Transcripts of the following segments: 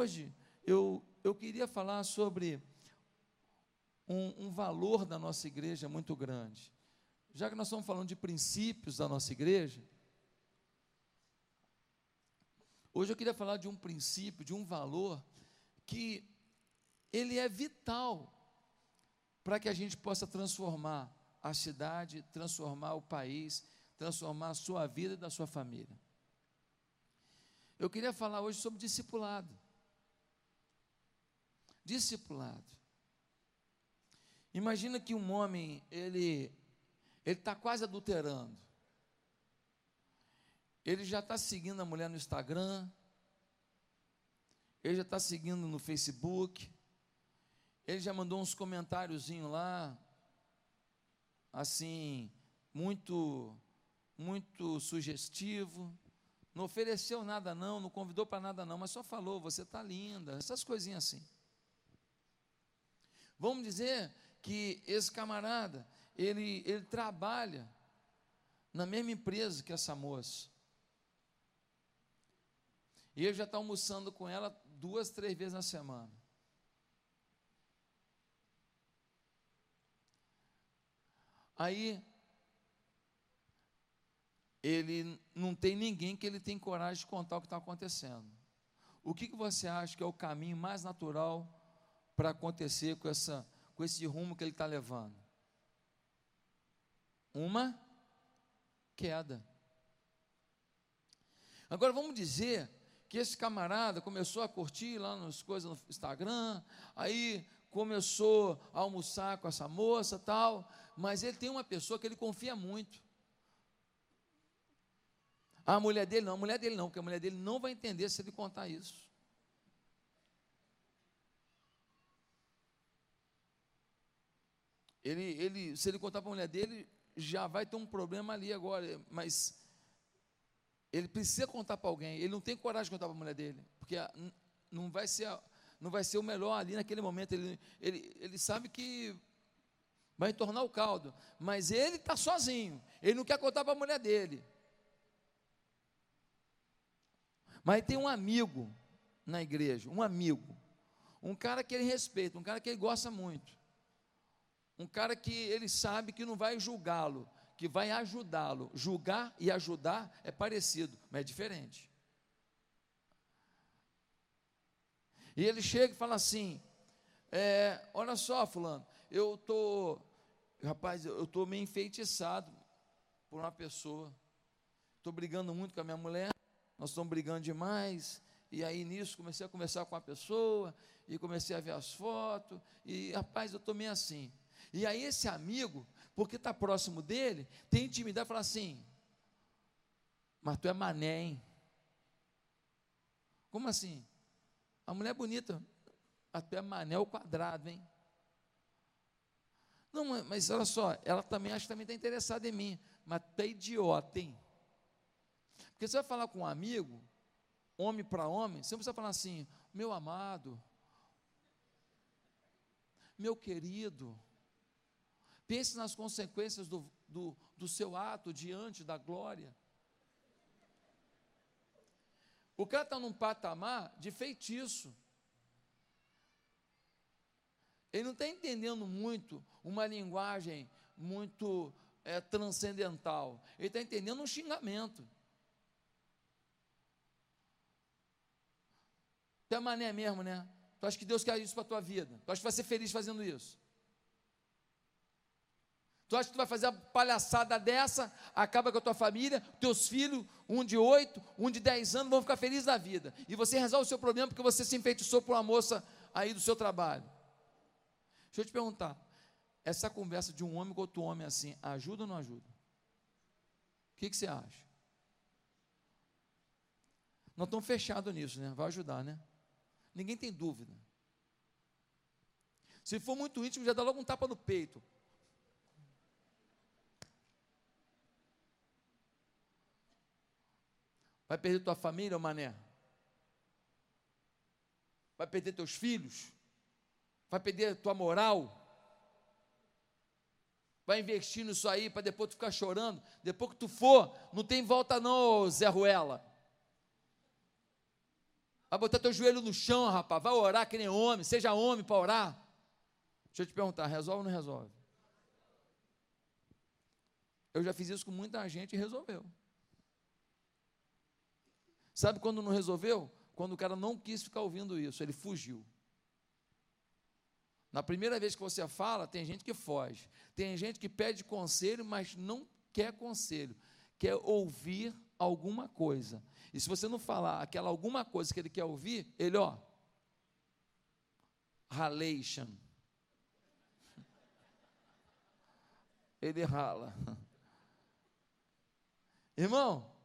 hoje eu, eu queria falar sobre um, um valor da nossa igreja muito grande. Já que nós estamos falando de princípios da nossa igreja, hoje eu queria falar de um princípio, de um valor que ele é vital para que a gente possa transformar a cidade, transformar o país, transformar a sua vida e da sua família. Eu queria falar hoje sobre discipulado. Discipulado. Imagina que um homem, ele ele está quase adulterando. Ele já está seguindo a mulher no Instagram, ele já está seguindo no Facebook, ele já mandou uns comentáriozinhos lá, assim, muito, muito sugestivo. Não ofereceu nada não, não convidou para nada não, mas só falou, você está linda, essas coisinhas assim. Vamos dizer que esse camarada, ele, ele trabalha na mesma empresa que essa moça. E ele já está almoçando com ela duas, três vezes na semana. Aí, ele não tem ninguém que ele tem coragem de contar o que está acontecendo. O que, que você acha que é o caminho mais natural para acontecer com, essa, com esse rumo que ele está levando? Uma queda. Agora vamos dizer que esse camarada começou a curtir lá nas coisas no Instagram, aí começou a almoçar com essa moça tal, mas ele tem uma pessoa que ele confia muito. A mulher dele não, a mulher dele não, porque a mulher dele não vai entender se ele contar isso. Ele, ele, se ele contar para a mulher dele, já vai ter um problema ali agora, mas ele precisa contar para alguém. Ele não tem coragem de contar para a mulher dele, porque não vai ser, não vai ser o melhor ali naquele momento. Ele, ele, ele sabe que vai tornar o caldo, mas ele está sozinho. Ele não quer contar para a mulher dele. Mas tem um amigo na igreja, um amigo, um cara que ele respeita, um cara que ele gosta muito, um cara que ele sabe que não vai julgá-lo, que vai ajudá-lo. Julgar e ajudar é parecido, mas é diferente. E ele chega e fala assim: é, Olha só, Fulano, eu tô, rapaz, eu estou meio enfeitiçado por uma pessoa. Estou brigando muito com a minha mulher, nós estamos brigando demais. E aí nisso comecei a conversar com a pessoa, e comecei a ver as fotos, e rapaz, eu estou meio assim. E aí esse amigo porque está próximo dele, tem intimidade e fala assim: Mas tu é mané, hein? Como assim? A mulher é bonita, mas tu é mané ao quadrado, hein? Não, mas olha só, ela também acha que também está interessada em mim, mas tu é idiota, hein? Porque você vai falar com um amigo, homem para homem, você não precisa falar assim, meu amado, meu querido, Pense nas consequências do, do, do seu ato diante da glória. O cara está num patamar de feitiço. Ele não está entendendo muito uma linguagem muito é, transcendental. Ele está entendendo um xingamento. É mané mesmo, né? Tu acha que Deus quer isso para a tua vida? Tu acha que vai ser feliz fazendo isso? Tu acha que tu vai fazer a palhaçada dessa, acaba com a tua família, teus filhos, um de oito, um de dez anos, vão ficar felizes da vida. E você resolve o seu problema porque você se enfeitiçou por uma moça aí do seu trabalho. Deixa eu te perguntar, essa conversa de um homem com outro homem assim, ajuda ou não ajuda? O que, que você acha? Nós estamos fechados nisso, né? Vai ajudar, né? Ninguém tem dúvida. Se for muito íntimo, já dá logo um tapa no peito. Vai perder tua família, mané? Vai perder teus filhos? Vai perder tua moral? Vai investir nisso aí para depois tu ficar chorando? Depois que tu for, não tem volta não, Zé Ruela. Vai botar teu joelho no chão, rapaz. Vai orar que nem homem. Seja homem para orar. Deixa eu te perguntar, resolve ou não resolve? Eu já fiz isso com muita gente e resolveu. Sabe quando não resolveu? Quando o cara não quis ficar ouvindo isso, ele fugiu. Na primeira vez que você fala, tem gente que foge. Tem gente que pede conselho, mas não quer conselho. Quer ouvir alguma coisa. E se você não falar aquela alguma coisa que ele quer ouvir, ele, ó, ralation. Ele rala. Irmão,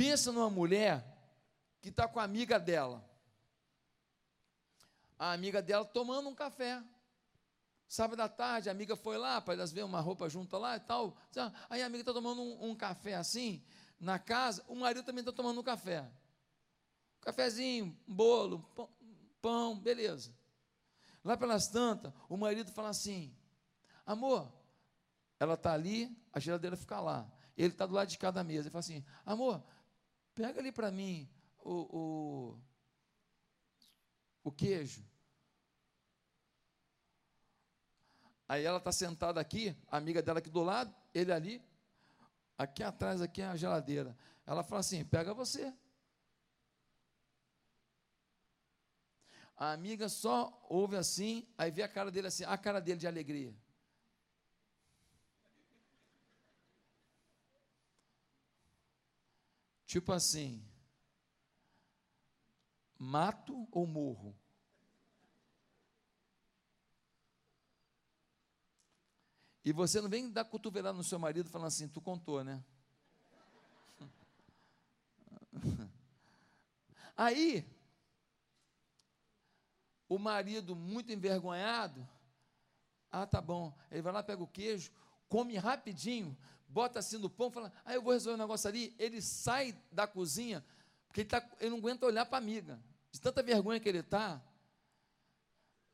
pensa numa mulher que está com a amiga dela. A amiga dela tomando um café. Sábado à tarde, a amiga foi lá para elas verem uma roupa junto lá e tal. Aí a amiga está tomando um, um, café assim, na casa, o marido também está tomando um café. Um cafezinho, um bolo, pão, pão, beleza. Lá pelas tantas, o marido fala assim: Amor, ela está ali, a geladeira fica lá. Ele está do lado de cada mesa. Ele fala assim: Amor, pega ali para mim o, o, o queijo. Aí ela está sentada aqui, a amiga dela aqui do lado, ele ali, aqui atrás, aqui é a geladeira. Ela fala assim: pega você. A amiga só ouve assim, aí vê a cara dele assim, a cara dele de alegria. Tipo assim, mato ou morro? E você não vem dar cotovelada no seu marido falando assim, tu contou, né? Aí, o marido muito envergonhado, ah, tá bom. Ele vai lá, pega o queijo, come rapidinho, bota assim no pão, fala, ah, eu vou resolver um negócio ali. Ele sai da cozinha, porque ele, tá, ele não aguenta olhar para a amiga. De tanta vergonha que ele está,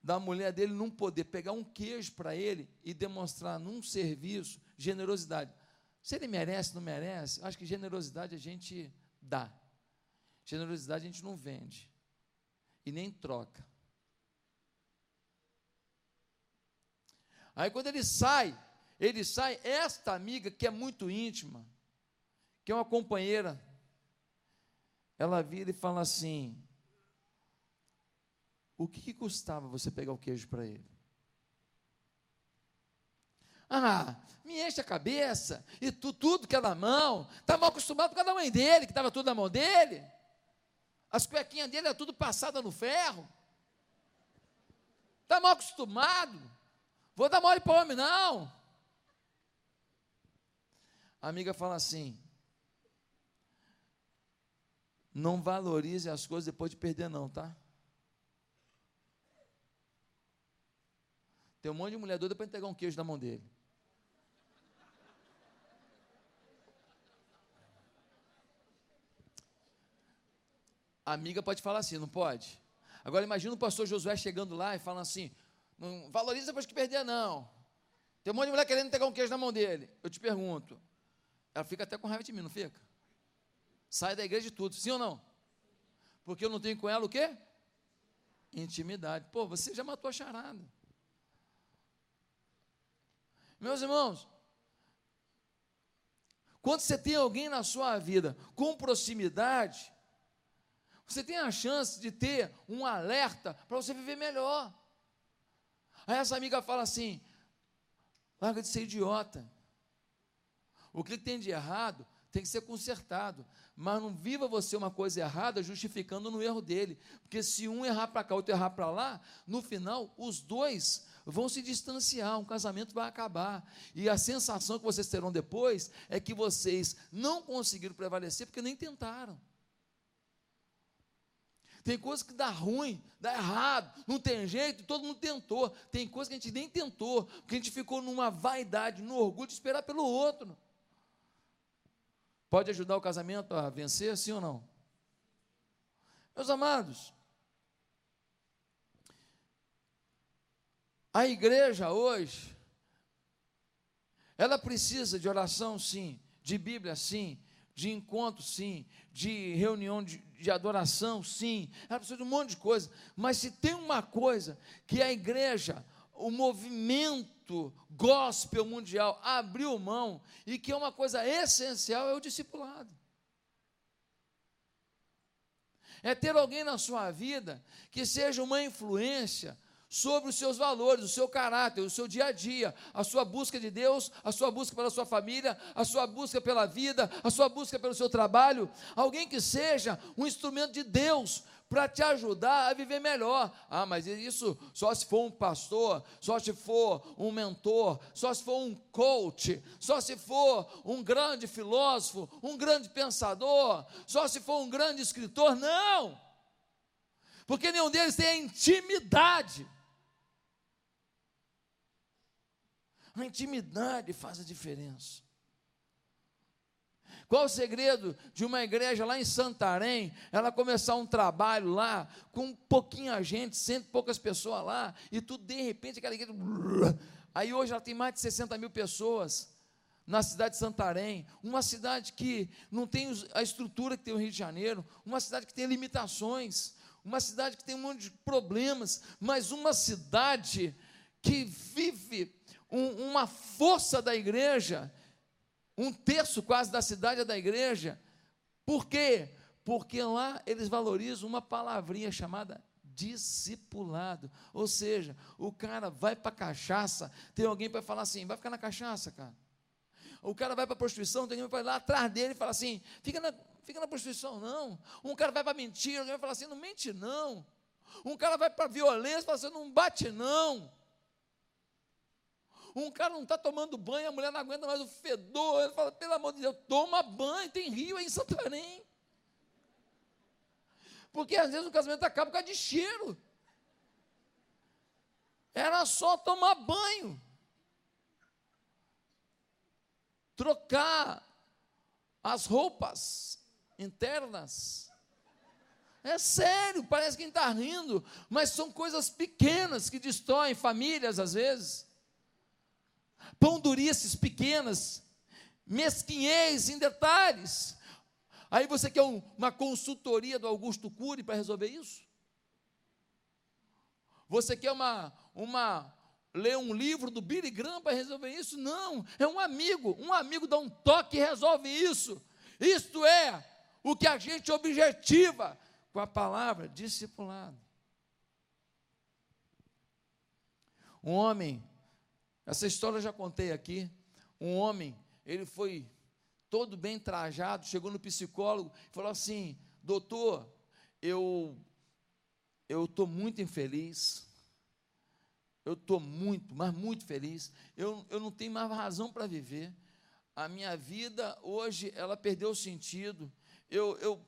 da mulher dele não poder pegar um queijo para ele e demonstrar num serviço generosidade. Se ele merece, não merece, acho que generosidade a gente dá. Generosidade a gente não vende. E nem troca. Aí quando ele sai, ele sai, esta amiga que é muito íntima, que é uma companheira, ela vira e fala assim: o que, que custava você pegar o queijo para ele? Ah, me enche a cabeça, e tu, tudo que é na mão, está mal acostumado com a mãe dele, que estava tudo na mão dele. As cuequinhas dele eram tudo passada no ferro. Está mal acostumado. Vou dar mole para o homem, não. Amiga fala assim: não valorize as coisas depois de perder, não, tá? Tem um monte de mulher doida para entregar um queijo na mão dele. A amiga pode falar assim, não pode? Agora imagina o pastor Josué chegando lá e falando assim: não valoriza depois que perder, não. Tem um monte de mulher querendo entregar um queijo na mão dele. Eu te pergunto, ela fica até com raiva de mim, não fica? Sai da igreja de tudo, sim ou não? Porque eu não tenho com ela o quê? Intimidade. Pô, você já matou a charada. Meus irmãos, quando você tem alguém na sua vida com proximidade, você tem a chance de ter um alerta para você viver melhor. Aí essa amiga fala assim: larga de ser idiota. O que tem de errado tem que ser consertado. Mas não viva você uma coisa errada justificando no erro dele. Porque se um errar para cá, outro errar para lá, no final, os dois vão se distanciar, um casamento vai acabar. E a sensação que vocês terão depois é que vocês não conseguiram prevalecer porque nem tentaram. Tem coisa que dá ruim, dá errado, não tem jeito, todo mundo tentou. Tem coisa que a gente nem tentou, porque a gente ficou numa vaidade, no orgulho de esperar pelo outro. Pode ajudar o casamento a vencer, sim ou não? Meus amados, A igreja hoje, ela precisa de oração, sim, de Bíblia, sim, de encontro, sim, de reunião de, de, adoração, sim, ela precisa de um monte de coisa, mas se tem uma coisa que a igreja, o movimento gospel mundial abriu mão e que é uma coisa essencial é o discipulado. É ter alguém na sua vida que seja uma influência sobre os seus valores, o seu caráter, o seu dia a dia, a sua busca de Deus, a sua busca pela sua família, a sua busca pela vida, a sua busca pelo seu trabalho, alguém que seja um instrumento de Deus para te ajudar a viver melhor. Ah, mas isso só se for um pastor, só se for um mentor, só se for um coach, só se for um grande filósofo, um grande pensador, só se for um grande escritor. Não! Porque nenhum deles tem a intimidade A intimidade faz a diferença. Qual o segredo de uma igreja lá em Santarém, ela começar um trabalho lá, com pouquinha gente, cento e poucas pessoas lá, e tudo de repente aquela igreja. Aí hoje ela tem mais de 60 mil pessoas na cidade de Santarém, uma cidade que não tem a estrutura que tem o Rio de Janeiro, uma cidade que tem limitações, uma cidade que tem um monte de problemas, mas uma cidade que vive um, uma força da igreja, um terço quase da cidade é da igreja. Por quê? Porque lá eles valorizam uma palavrinha chamada discipulado. Ou seja, o cara vai para cachaça, tem alguém para falar assim: vai ficar na cachaça, cara. O cara vai para prostituição, tem alguém para ir lá atrás dele e falar assim: fica na, fica na prostituição, não. Um cara vai para mentira, alguém vai falar assim: não mente, não. Um cara vai para violência, fala assim: não bate, não. Um cara não está tomando banho, a mulher não aguenta mais o fedor. Ele fala, pelo amor de Deus, toma banho, tem rio aí em Santarém. Porque às vezes o casamento acaba por causa de cheiro. Era só tomar banho. Trocar as roupas internas. É sério, parece que está rindo, mas são coisas pequenas que destroem famílias às vezes pão-durices pequenas, mesquinhez em detalhes. Aí você quer um, uma consultoria do Augusto Cury para resolver isso? Você quer uma, uma ler um livro do Billy Graham para resolver isso? Não, é um amigo, um amigo dá um toque e resolve isso. Isto é o que a gente objetiva com a palavra discipulado. Um homem essa história eu já contei aqui. Um homem, ele foi todo bem trajado, chegou no psicólogo e falou assim: Doutor, eu eu estou muito infeliz. Eu estou muito, mas muito feliz. Eu, eu não tenho mais razão para viver. A minha vida hoje, ela perdeu o sentido. Eu estou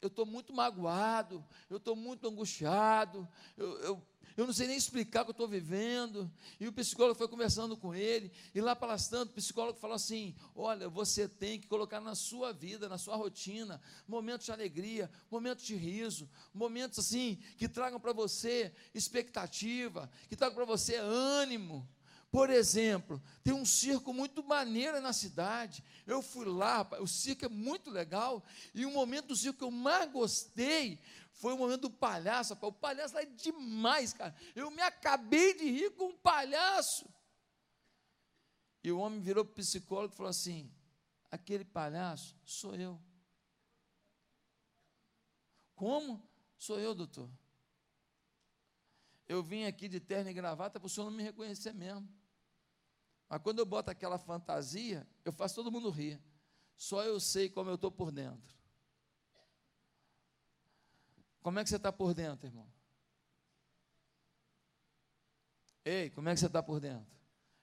eu, eu muito magoado, eu estou muito angustiado, eu, eu, eu não sei nem explicar o que eu estou vivendo. E o psicólogo foi conversando com ele, e lá palastrando, o psicólogo falou assim: Olha, você tem que colocar na sua vida, na sua rotina, momentos de alegria, momentos de riso, momentos assim, que tragam para você expectativa, que tragam para você ânimo. Por exemplo, tem um circo muito maneiro na cidade. Eu fui lá, o circo é muito legal. E o momento do circo que eu mais gostei foi o momento do palhaço. O palhaço lá é demais, cara. Eu me acabei de rir com um palhaço. E o homem virou psicólogo e falou assim: aquele palhaço sou eu. Como? Sou eu, doutor. Eu vim aqui de terno e gravata para o senhor não me reconhecer mesmo. Mas quando eu boto aquela fantasia, eu faço todo mundo rir. Só eu sei como eu estou por dentro. Como é que você está por dentro, irmão? Ei, como é que você está por dentro?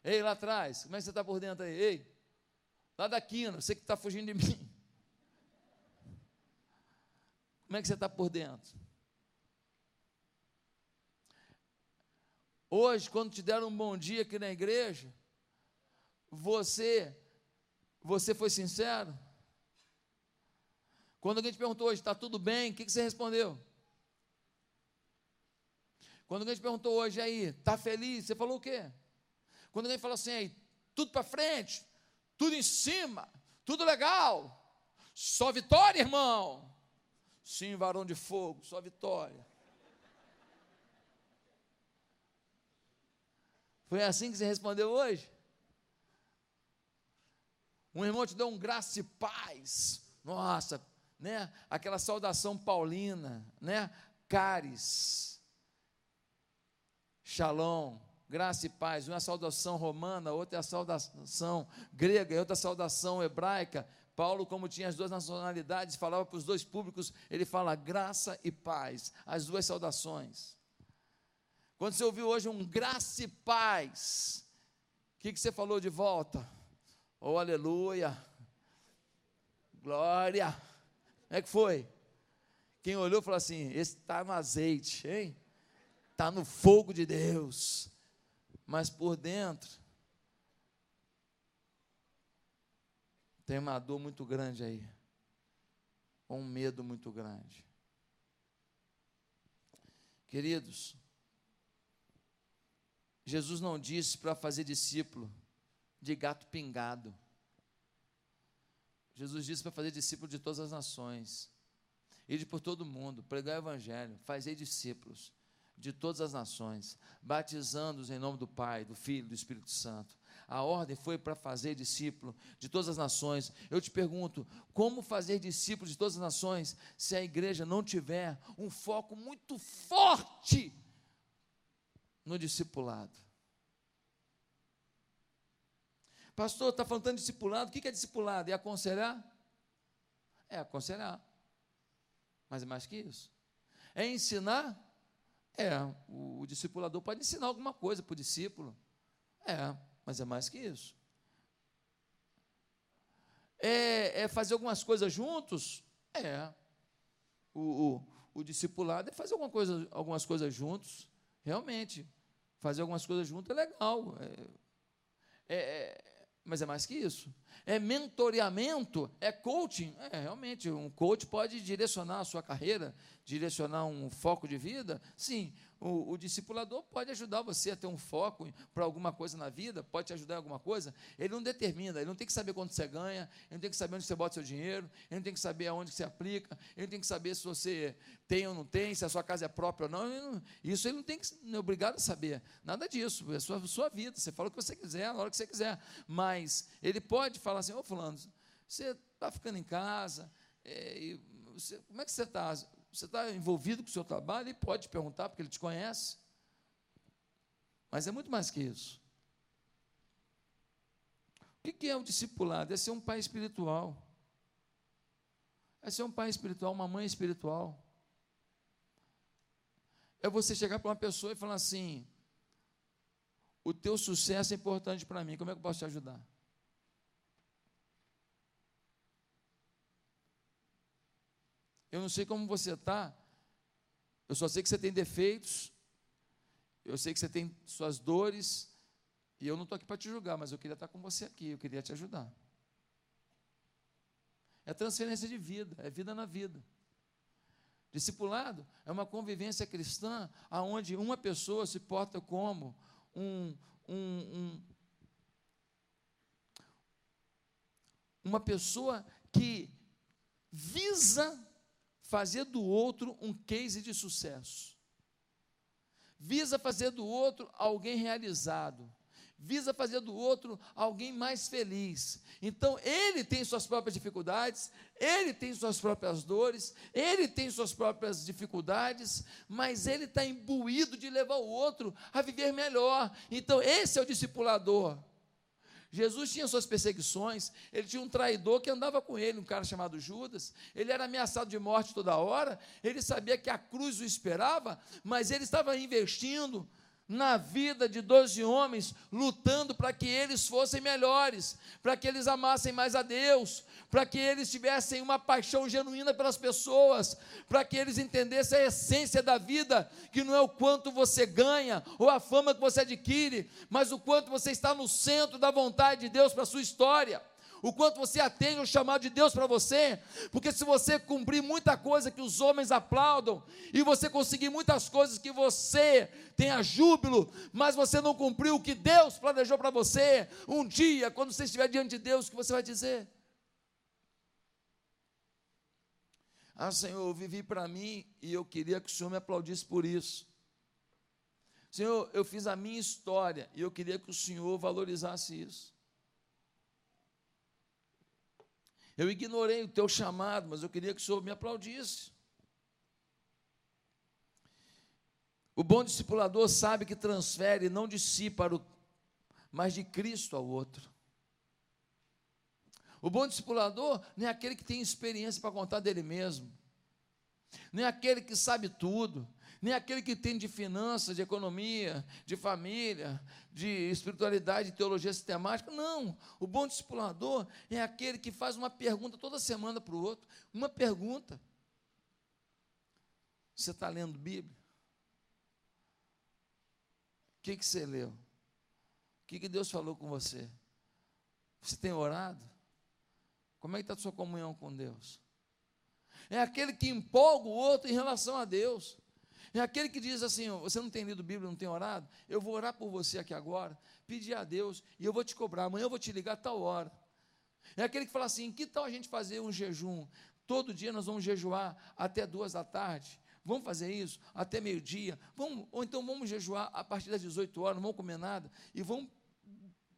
Ei, lá atrás, como é que você está por dentro aí? Ei, lá da quina, você que está fugindo de mim. Como é que você está por dentro? Hoje, quando te deram um bom dia aqui na igreja, você, você foi sincero? Quando alguém te perguntou hoje, está tudo bem? O que, que você respondeu? Quando alguém te perguntou hoje aí, está feliz? Você falou o quê? Quando alguém falou assim, aí, tudo para frente, tudo em cima, tudo legal, Só vitória, irmão. Sim, varão de fogo, só vitória. Foi assim que você respondeu hoje? Um irmão te deu um graça e paz. Nossa, né? Aquela saudação paulina, né? Caris. Shalom, graça e paz. Uma é a saudação romana, outra é a saudação grega, e outra a saudação hebraica. Paulo, como tinha as duas nacionalidades, falava para os dois públicos, ele fala graça e paz, as duas saudações. Quando você ouviu hoje um graça e paz, o que, que você falou de volta? Oh, aleluia, glória. Como é que foi? Quem olhou falou assim: esse está no azeite, hein? Está no fogo de Deus. Mas por dentro, tem uma dor muito grande aí. Um medo muito grande. Queridos, Jesus não disse para fazer discípulo de gato pingado. Jesus disse para fazer discípulo de todas as nações. Ide por todo mundo, pregar o evangelho, fazer discípulos de todas as nações, batizando-os em nome do Pai, do Filho e do Espírito Santo. A ordem foi para fazer discípulo de todas as nações. Eu te pergunto, como fazer discípulo de todas as nações se a igreja não tiver um foco muito forte no discipulado. Pastor, está falando de discipulado. O que é discipulado? É aconselhar? É aconselhar. Mas é mais que isso. É ensinar? É. O, o discipulador pode ensinar alguma coisa para o discípulo. É, mas é mais que isso. É, é fazer algumas coisas juntos? É. O, o, o discipulado é fazer alguma coisa, algumas coisas juntos. Realmente fazer algumas coisas junto é legal. É, é, mas é mais que isso. É mentoreamento, é coaching. É, realmente, um coach pode direcionar a sua carreira, direcionar um foco de vida. Sim, o, o discipulador pode ajudar você a ter um foco para alguma coisa na vida, pode te ajudar em alguma coisa. Ele não determina, ele não tem que saber quanto você ganha, ele não tem que saber onde você bota seu dinheiro, ele não tem que saber aonde você aplica, ele não tem que saber se você tem ou não tem, se a sua casa é própria ou não. Ele não isso ele não tem que não é obrigado a saber. Nada disso, é sua, sua vida. Você fala o que você quiser, na hora que você quiser. Mas ele pode falar assim, ô fulano, você está ficando em casa, é, você, como é que você está? Você está envolvido com o seu trabalho? Ele pode perguntar, porque ele te conhece. Mas é muito mais que isso. O que é o discipulado? É ser um pai espiritual. É ser um pai espiritual, uma mãe espiritual. É você chegar para uma pessoa e falar assim: o teu sucesso é importante para mim, como é que eu posso te ajudar? Eu não sei como você está, eu só sei que você tem defeitos, eu sei que você tem suas dores, e eu não estou aqui para te julgar, mas eu queria estar com você aqui, eu queria te ajudar. É transferência de vida, é vida na vida. Discipulado é uma convivência cristã onde uma pessoa se porta como um, um, um, uma pessoa que visa fazer do outro um case de sucesso, visa fazer do outro alguém realizado, visa fazer do outro alguém mais feliz. Então, ele tem suas próprias dificuldades, ele tem suas próprias dores, ele tem suas próprias dificuldades, mas ele está imbuído de levar o outro a viver melhor. Então, esse é o discipulador. Jesus tinha suas perseguições, ele tinha um traidor que andava com ele, um cara chamado Judas, ele era ameaçado de morte toda hora, ele sabia que a cruz o esperava, mas ele estava investindo na vida de doze homens, lutando para que eles fossem melhores, para que eles amassem mais a Deus, para que eles tivessem uma paixão genuína pelas pessoas, para que eles entendessem a essência da vida, que não é o quanto você ganha ou a fama que você adquire, mas o quanto você está no centro da vontade de Deus para a sua história o quanto você atende o chamado de Deus para você, porque se você cumprir muita coisa que os homens aplaudam, e você conseguir muitas coisas que você tenha júbilo, mas você não cumpriu o que Deus planejou para você, um dia, quando você estiver diante de Deus, o que você vai dizer? Ah, Senhor, eu vivi para mim e eu queria que o Senhor me aplaudisse por isso. Senhor, eu fiz a minha história e eu queria que o Senhor valorizasse isso. Eu ignorei o teu chamado, mas eu queria que o Senhor me aplaudisse. O bom discipulador sabe que transfere não de si para o, mas de Cristo ao outro. O bom discipulador não é aquele que tem experiência para contar dele mesmo, nem é aquele que sabe tudo, nem aquele que tem de finanças, de economia, de família, de espiritualidade, de teologia sistemática. Não. O bom discipulador é aquele que faz uma pergunta toda semana para o outro. Uma pergunta. Você está lendo Bíblia? O que, que você leu? O que, que Deus falou com você? Você tem orado? Como é que está a sua comunhão com Deus? É aquele que empolga o outro em relação a Deus. É aquele que diz assim: você não tem lido Bíblia, não tem orado? Eu vou orar por você aqui agora, pedir a Deus e eu vou te cobrar. Amanhã eu vou te ligar a tal hora. É aquele que fala assim: que tal a gente fazer um jejum? Todo dia nós vamos jejuar até duas da tarde. Vamos fazer isso até meio-dia. Vamos, ou então vamos jejuar a partir das 18 horas, não vamos comer nada e vamos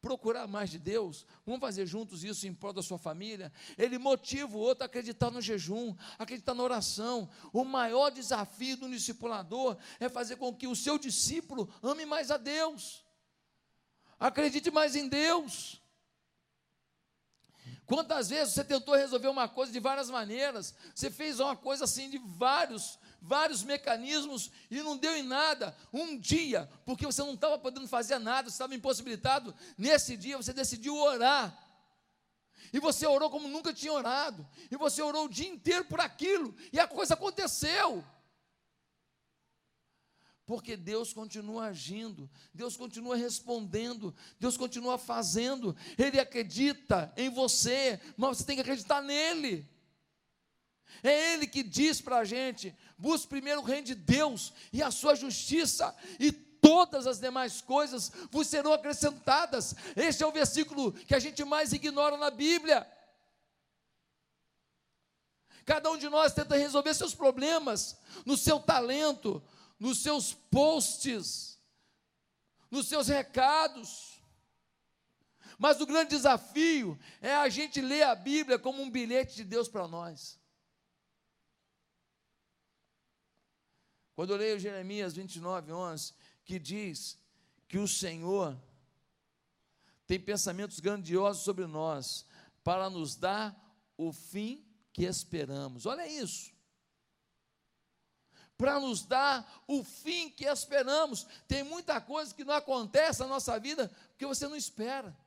procurar mais de Deus, vamos fazer juntos isso em prol da sua família. Ele motiva o outro a acreditar no jejum, acreditar na oração. O maior desafio do discipulador é fazer com que o seu discípulo ame mais a Deus, acredite mais em Deus. Quantas vezes você tentou resolver uma coisa de várias maneiras, você fez uma coisa assim de vários vários mecanismos e não deu em nada. Um dia, porque você não estava podendo fazer nada, você estava impossibilitado, nesse dia você decidiu orar. E você orou como nunca tinha orado. E você orou o dia inteiro por aquilo. E a coisa aconteceu. Porque Deus continua agindo, Deus continua respondendo, Deus continua fazendo. Ele acredita em você, mas você tem que acreditar nele. É Ele que diz para a gente: busque primeiro o reino de Deus e a sua justiça, e todas as demais coisas vos serão acrescentadas. Este é o versículo que a gente mais ignora na Bíblia. Cada um de nós tenta resolver seus problemas no seu talento, nos seus posts, nos seus recados. Mas o grande desafio é a gente ler a Bíblia como um bilhete de Deus para nós. Quando eu leio Jeremias 29, 11, que diz que o Senhor tem pensamentos grandiosos sobre nós, para nos dar o fim que esperamos. Olha isso. Para nos dar o fim que esperamos. Tem muita coisa que não acontece na nossa vida porque você não espera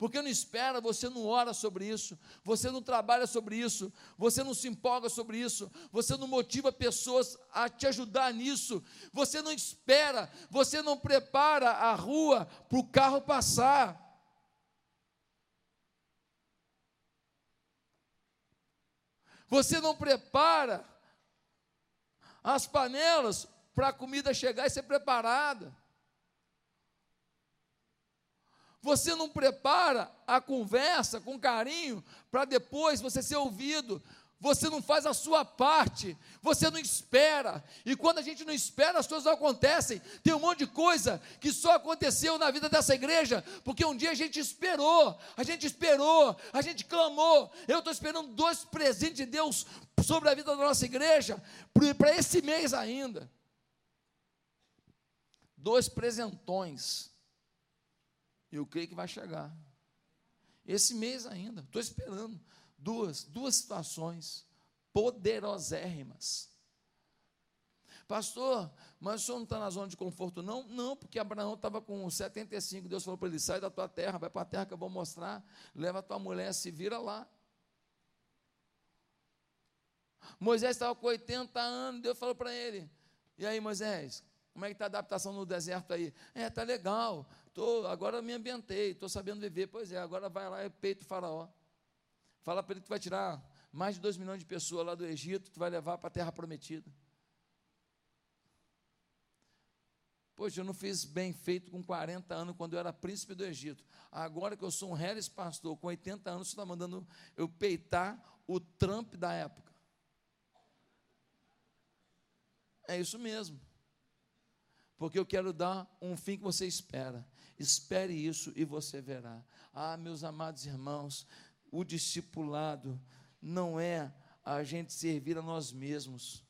porque não espera, você não ora sobre isso, você não trabalha sobre isso, você não se empolga sobre isso, você não motiva pessoas a te ajudar nisso, você não espera, você não prepara a rua para o carro passar. Você não prepara as panelas para a comida chegar e ser preparada. Você não prepara a conversa com carinho para depois você ser ouvido. Você não faz a sua parte, você não espera. E quando a gente não espera, as coisas não acontecem. Tem um monte de coisa que só aconteceu na vida dessa igreja, porque um dia a gente esperou, a gente esperou, a gente clamou. Eu estou esperando dois presentes de Deus sobre a vida da nossa igreja, para esse mês ainda. Dois presentões eu creio que vai chegar. Esse mês ainda, estou esperando. Duas, duas situações poderosérrimas. Pastor, mas o senhor não está na zona de conforto, não? Não, porque Abraão estava com 75, Deus falou para ele: sai da tua terra, vai para a terra que eu vou mostrar, leva a tua mulher, se vira lá. Moisés estava com 80 anos, Deus falou para ele: E aí, Moisés, como é que está a adaptação no deserto aí? É, está legal. Tô, agora me ambientei, estou sabendo viver. Pois é, agora vai lá e peito o faraó. Fala para ele que tu vai tirar mais de 2 milhões de pessoas lá do Egito, tu vai levar para a terra prometida. Poxa, eu não fiz bem feito com 40 anos quando eu era príncipe do Egito. Agora que eu sou um Harris pastor com 80 anos, você está mandando eu peitar o Trump da época. É isso mesmo. Porque eu quero dar um fim que você espera. Espere isso e você verá. Ah, meus amados irmãos, o discipulado não é a gente servir a nós mesmos.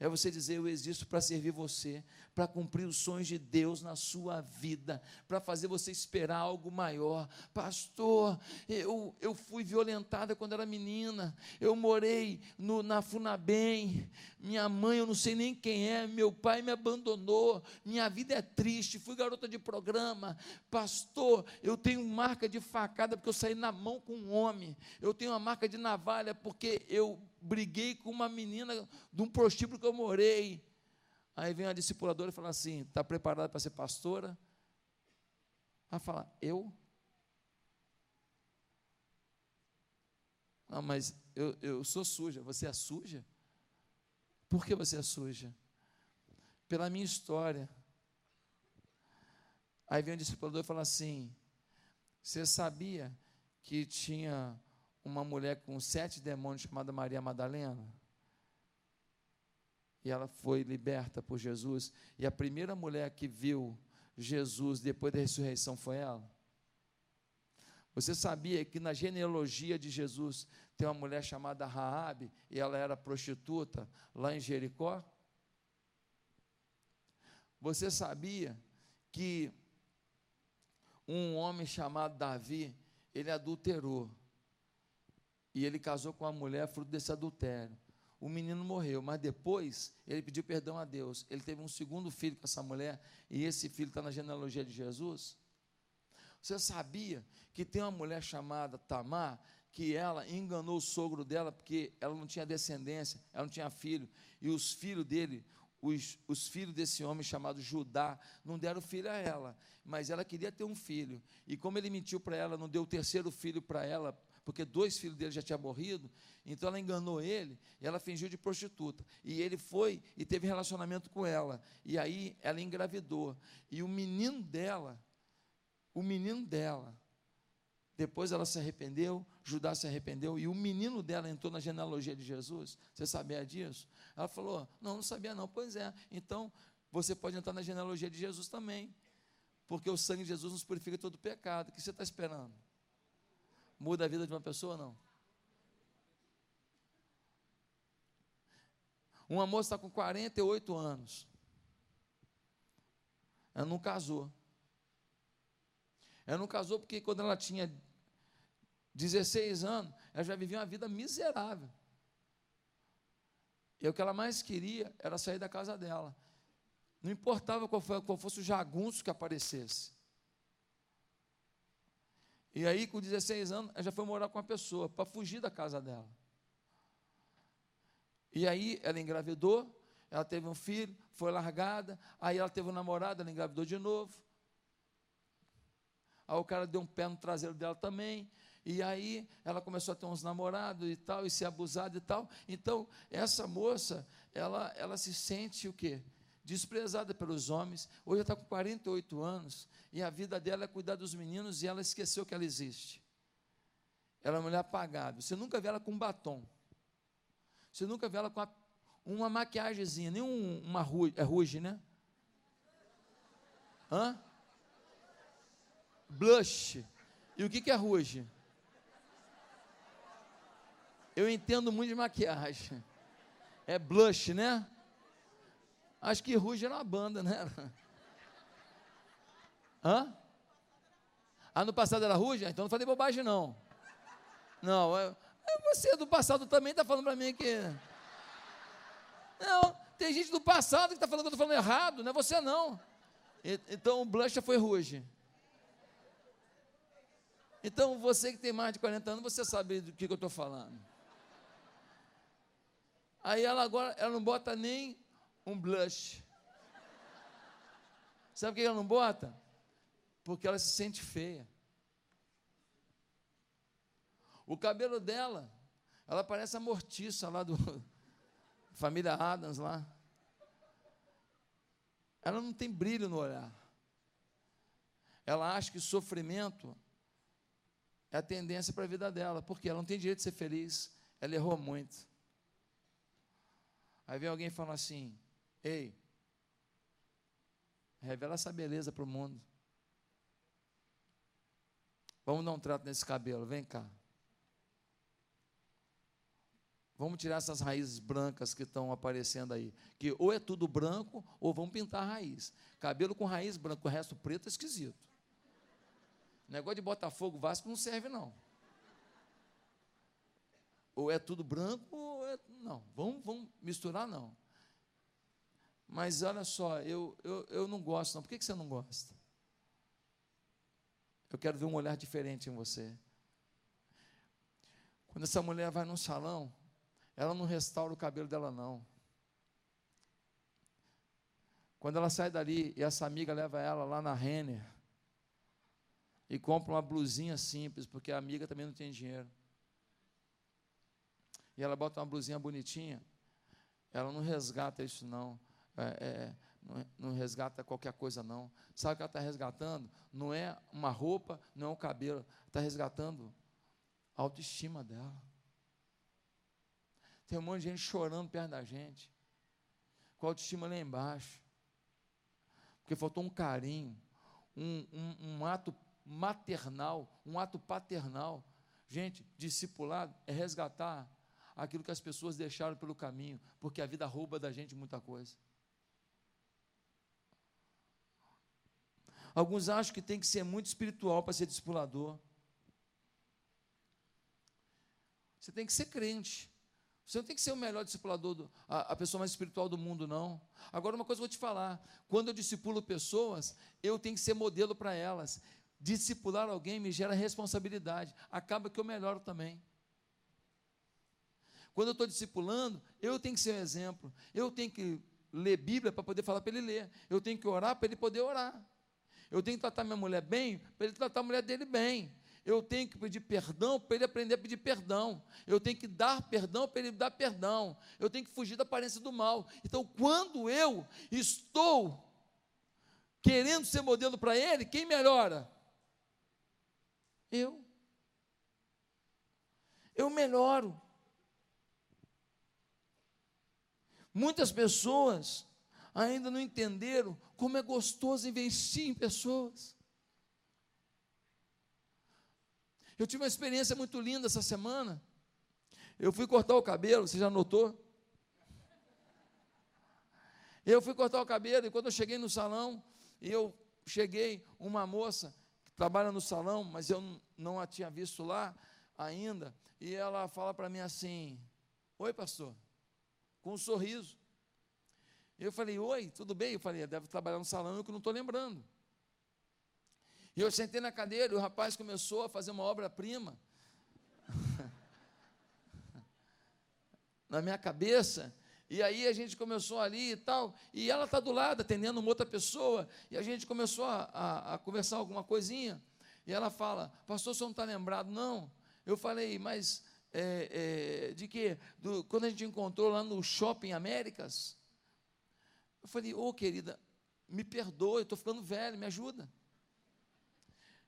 É você dizer: Eu existo para servir você para cumprir os sonhos de Deus na sua vida, para fazer você esperar algo maior. Pastor, eu, eu fui violentada quando era menina, eu morei no, na Funabem, minha mãe, eu não sei nem quem é, meu pai me abandonou, minha vida é triste, fui garota de programa. Pastor, eu tenho marca de facada porque eu saí na mão com um homem, eu tenho uma marca de navalha porque eu briguei com uma menina de um prostíbulo que eu morei. Aí vem a discipuladora e fala assim: está preparada para ser pastora? Ela fala: eu? Não, mas eu, eu sou suja. Você é suja? Por que você é suja? Pela minha história. Aí vem o discipulador e fala assim: Você sabia que tinha uma mulher com sete demônios chamada Maria Madalena? e ela foi liberta por Jesus. E a primeira mulher que viu Jesus depois da ressurreição foi ela. Você sabia que na genealogia de Jesus tem uma mulher chamada Raabe e ela era prostituta lá em Jericó? Você sabia que um homem chamado Davi, ele adulterou e ele casou com uma mulher fruto desse adultério o menino morreu, mas depois ele pediu perdão a Deus. Ele teve um segundo filho com essa mulher, e esse filho está na genealogia de Jesus. Você sabia que tem uma mulher chamada Tamar, que ela enganou o sogro dela, porque ela não tinha descendência, ela não tinha filho, e os filhos dele, os, os filhos desse homem chamado Judá, não deram filho a ela, mas ela queria ter um filho, e como ele mentiu para ela, não deu o terceiro filho para ela, porque dois filhos dele já tinham morrido, então ela enganou ele e ela fingiu de prostituta. E ele foi e teve relacionamento com ela. E aí ela engravidou. E o menino dela, o menino dela, depois ela se arrependeu, Judá se arrependeu, e o menino dela entrou na genealogia de Jesus. Você sabia disso? Ela falou: Não, não sabia não. Pois é, então você pode entrar na genealogia de Jesus também. Porque o sangue de Jesus nos purifica todo pecado. O que você está esperando? Muda a vida de uma pessoa ou não? Uma moça está com 48 anos. Ela não casou. Ela não casou porque quando ela tinha 16 anos, ela já vivia uma vida miserável. E o que ela mais queria era sair da casa dela. Não importava qual, fosse o jagunço que aparecesse. E aí, com 16 anos, ela já foi morar com uma pessoa para fugir da casa dela. E aí, ela engravidou, ela teve um filho, foi largada, aí ela teve um namorado, ela engravidou de novo. Aí o cara deu um pé no traseiro dela também. E aí ela começou a ter uns namorados e tal, e ser abusada e tal. Então, essa moça, ela, ela se sente o quê? Desprezada pelos homens. Hoje ela está com 48 anos e a vida dela é cuidar dos meninos e ela esqueceu que ela existe. Ela é uma mulher apagada. Você nunca vê ela com batom. Você nunca vê ela com uma maquiagemzinha, nem um, uma ruge, é ruge, né? Hã? Blush. E o que, que é ruge? Eu entendo muito de maquiagem. É blush, né? Acho que Ruge era uma banda, né? Hã? Ah, no passado era Ruge? Então não falei bobagem, não. Não, é, é você do passado também está falando para mim que. Não, tem gente do passado que está falando que eu estou falando errado, não é você não. Então o Blancha foi Ruge. Então você que tem mais de 40 anos, você sabe do que, que eu estou falando. Aí ela agora, ela não bota nem um blush. Sabe por que ela não bota? Porque ela se sente feia. O cabelo dela, ela parece a mortiça lá do família Adams lá. ela não tem brilho no olhar. Ela acha que sofrimento é a tendência para a vida dela, porque ela não tem direito de ser feliz, ela errou muito. Aí vem alguém falando assim: Ei, revela essa beleza para o mundo. Vamos dar um trato nesse cabelo, vem cá. Vamos tirar essas raízes brancas que estão aparecendo aí. Que ou é tudo branco, ou vamos pintar a raiz. Cabelo com raiz branca, o resto preto é esquisito. Negócio de Botafogo Vasco não serve, não. Ou é tudo branco, ou é. Não, vamos, vamos misturar, não. Mas olha só, eu, eu, eu não gosto, não. Por que, que você não gosta? Eu quero ver um olhar diferente em você. Quando essa mulher vai num salão, ela não restaura o cabelo dela, não. Quando ela sai dali e essa amiga leva ela lá na Renner, e compra uma blusinha simples, porque a amiga também não tem dinheiro. E ela bota uma blusinha bonitinha, ela não resgata isso não. É, é, não, não, resgata qualquer coisa não. Sabe o que ela está resgatando? Não é uma roupa, não é um cabelo, está resgatando a autoestima dela. Tem um monte de gente chorando perto da gente, com a autoestima lá embaixo, porque faltou um carinho, um, um, um ato maternal, um ato paternal. Gente, discipulado é resgatar aquilo que as pessoas deixaram pelo caminho, porque a vida rouba da gente muita coisa. Alguns acham que tem que ser muito espiritual para ser discipulador. Você tem que ser crente. Você não tem que ser o melhor discipulador, do, a, a, pessoa mais espiritual do mundo, não. Agora, uma coisa eu vou te falar: quando eu discipulo pessoas, eu tenho que ser modelo para elas. Discipular alguém me gera responsabilidade. Acaba que eu melhoro também. Quando eu estou discipulando, eu tenho que ser um exemplo. Eu tenho que ler Bíblia para poder falar para ele ler. Eu tenho que orar para ele poder orar. Eu tenho que tratar minha mulher bem para ele tratar a mulher dele bem. Eu tenho que pedir perdão para ele aprender a pedir perdão. Eu tenho que dar perdão para ele dar perdão. Eu tenho que fugir da aparência do mal. Então, quando eu estou querendo ser modelo para ele, quem melhora? Eu. Eu melhoro. Muitas pessoas ainda não entenderam como é gostoso investir em pessoas. Eu tive uma experiência muito linda essa semana. Eu fui cortar o cabelo, você já notou? Eu fui cortar o cabelo e quando eu cheguei no salão, eu cheguei, uma moça trabalha no salão, mas eu não a tinha visto lá ainda. E ela fala para mim assim: Oi, pastor, com um sorriso. Eu falei: Oi, tudo bem? Eu falei: Deve trabalhar no salão, que não estou lembrando. E eu sentei na cadeira e o rapaz começou a fazer uma obra-prima na minha cabeça. E aí a gente começou ali e tal, e ela está do lado atendendo uma outra pessoa, e a gente começou a, a, a conversar alguma coisinha, e ela fala, pastor, você não está lembrado? Não. Eu falei, mas é, é, de que? quando a gente encontrou lá no Shopping Américas, eu falei, ô oh, querida, me perdoe, eu estou ficando velho, me ajuda.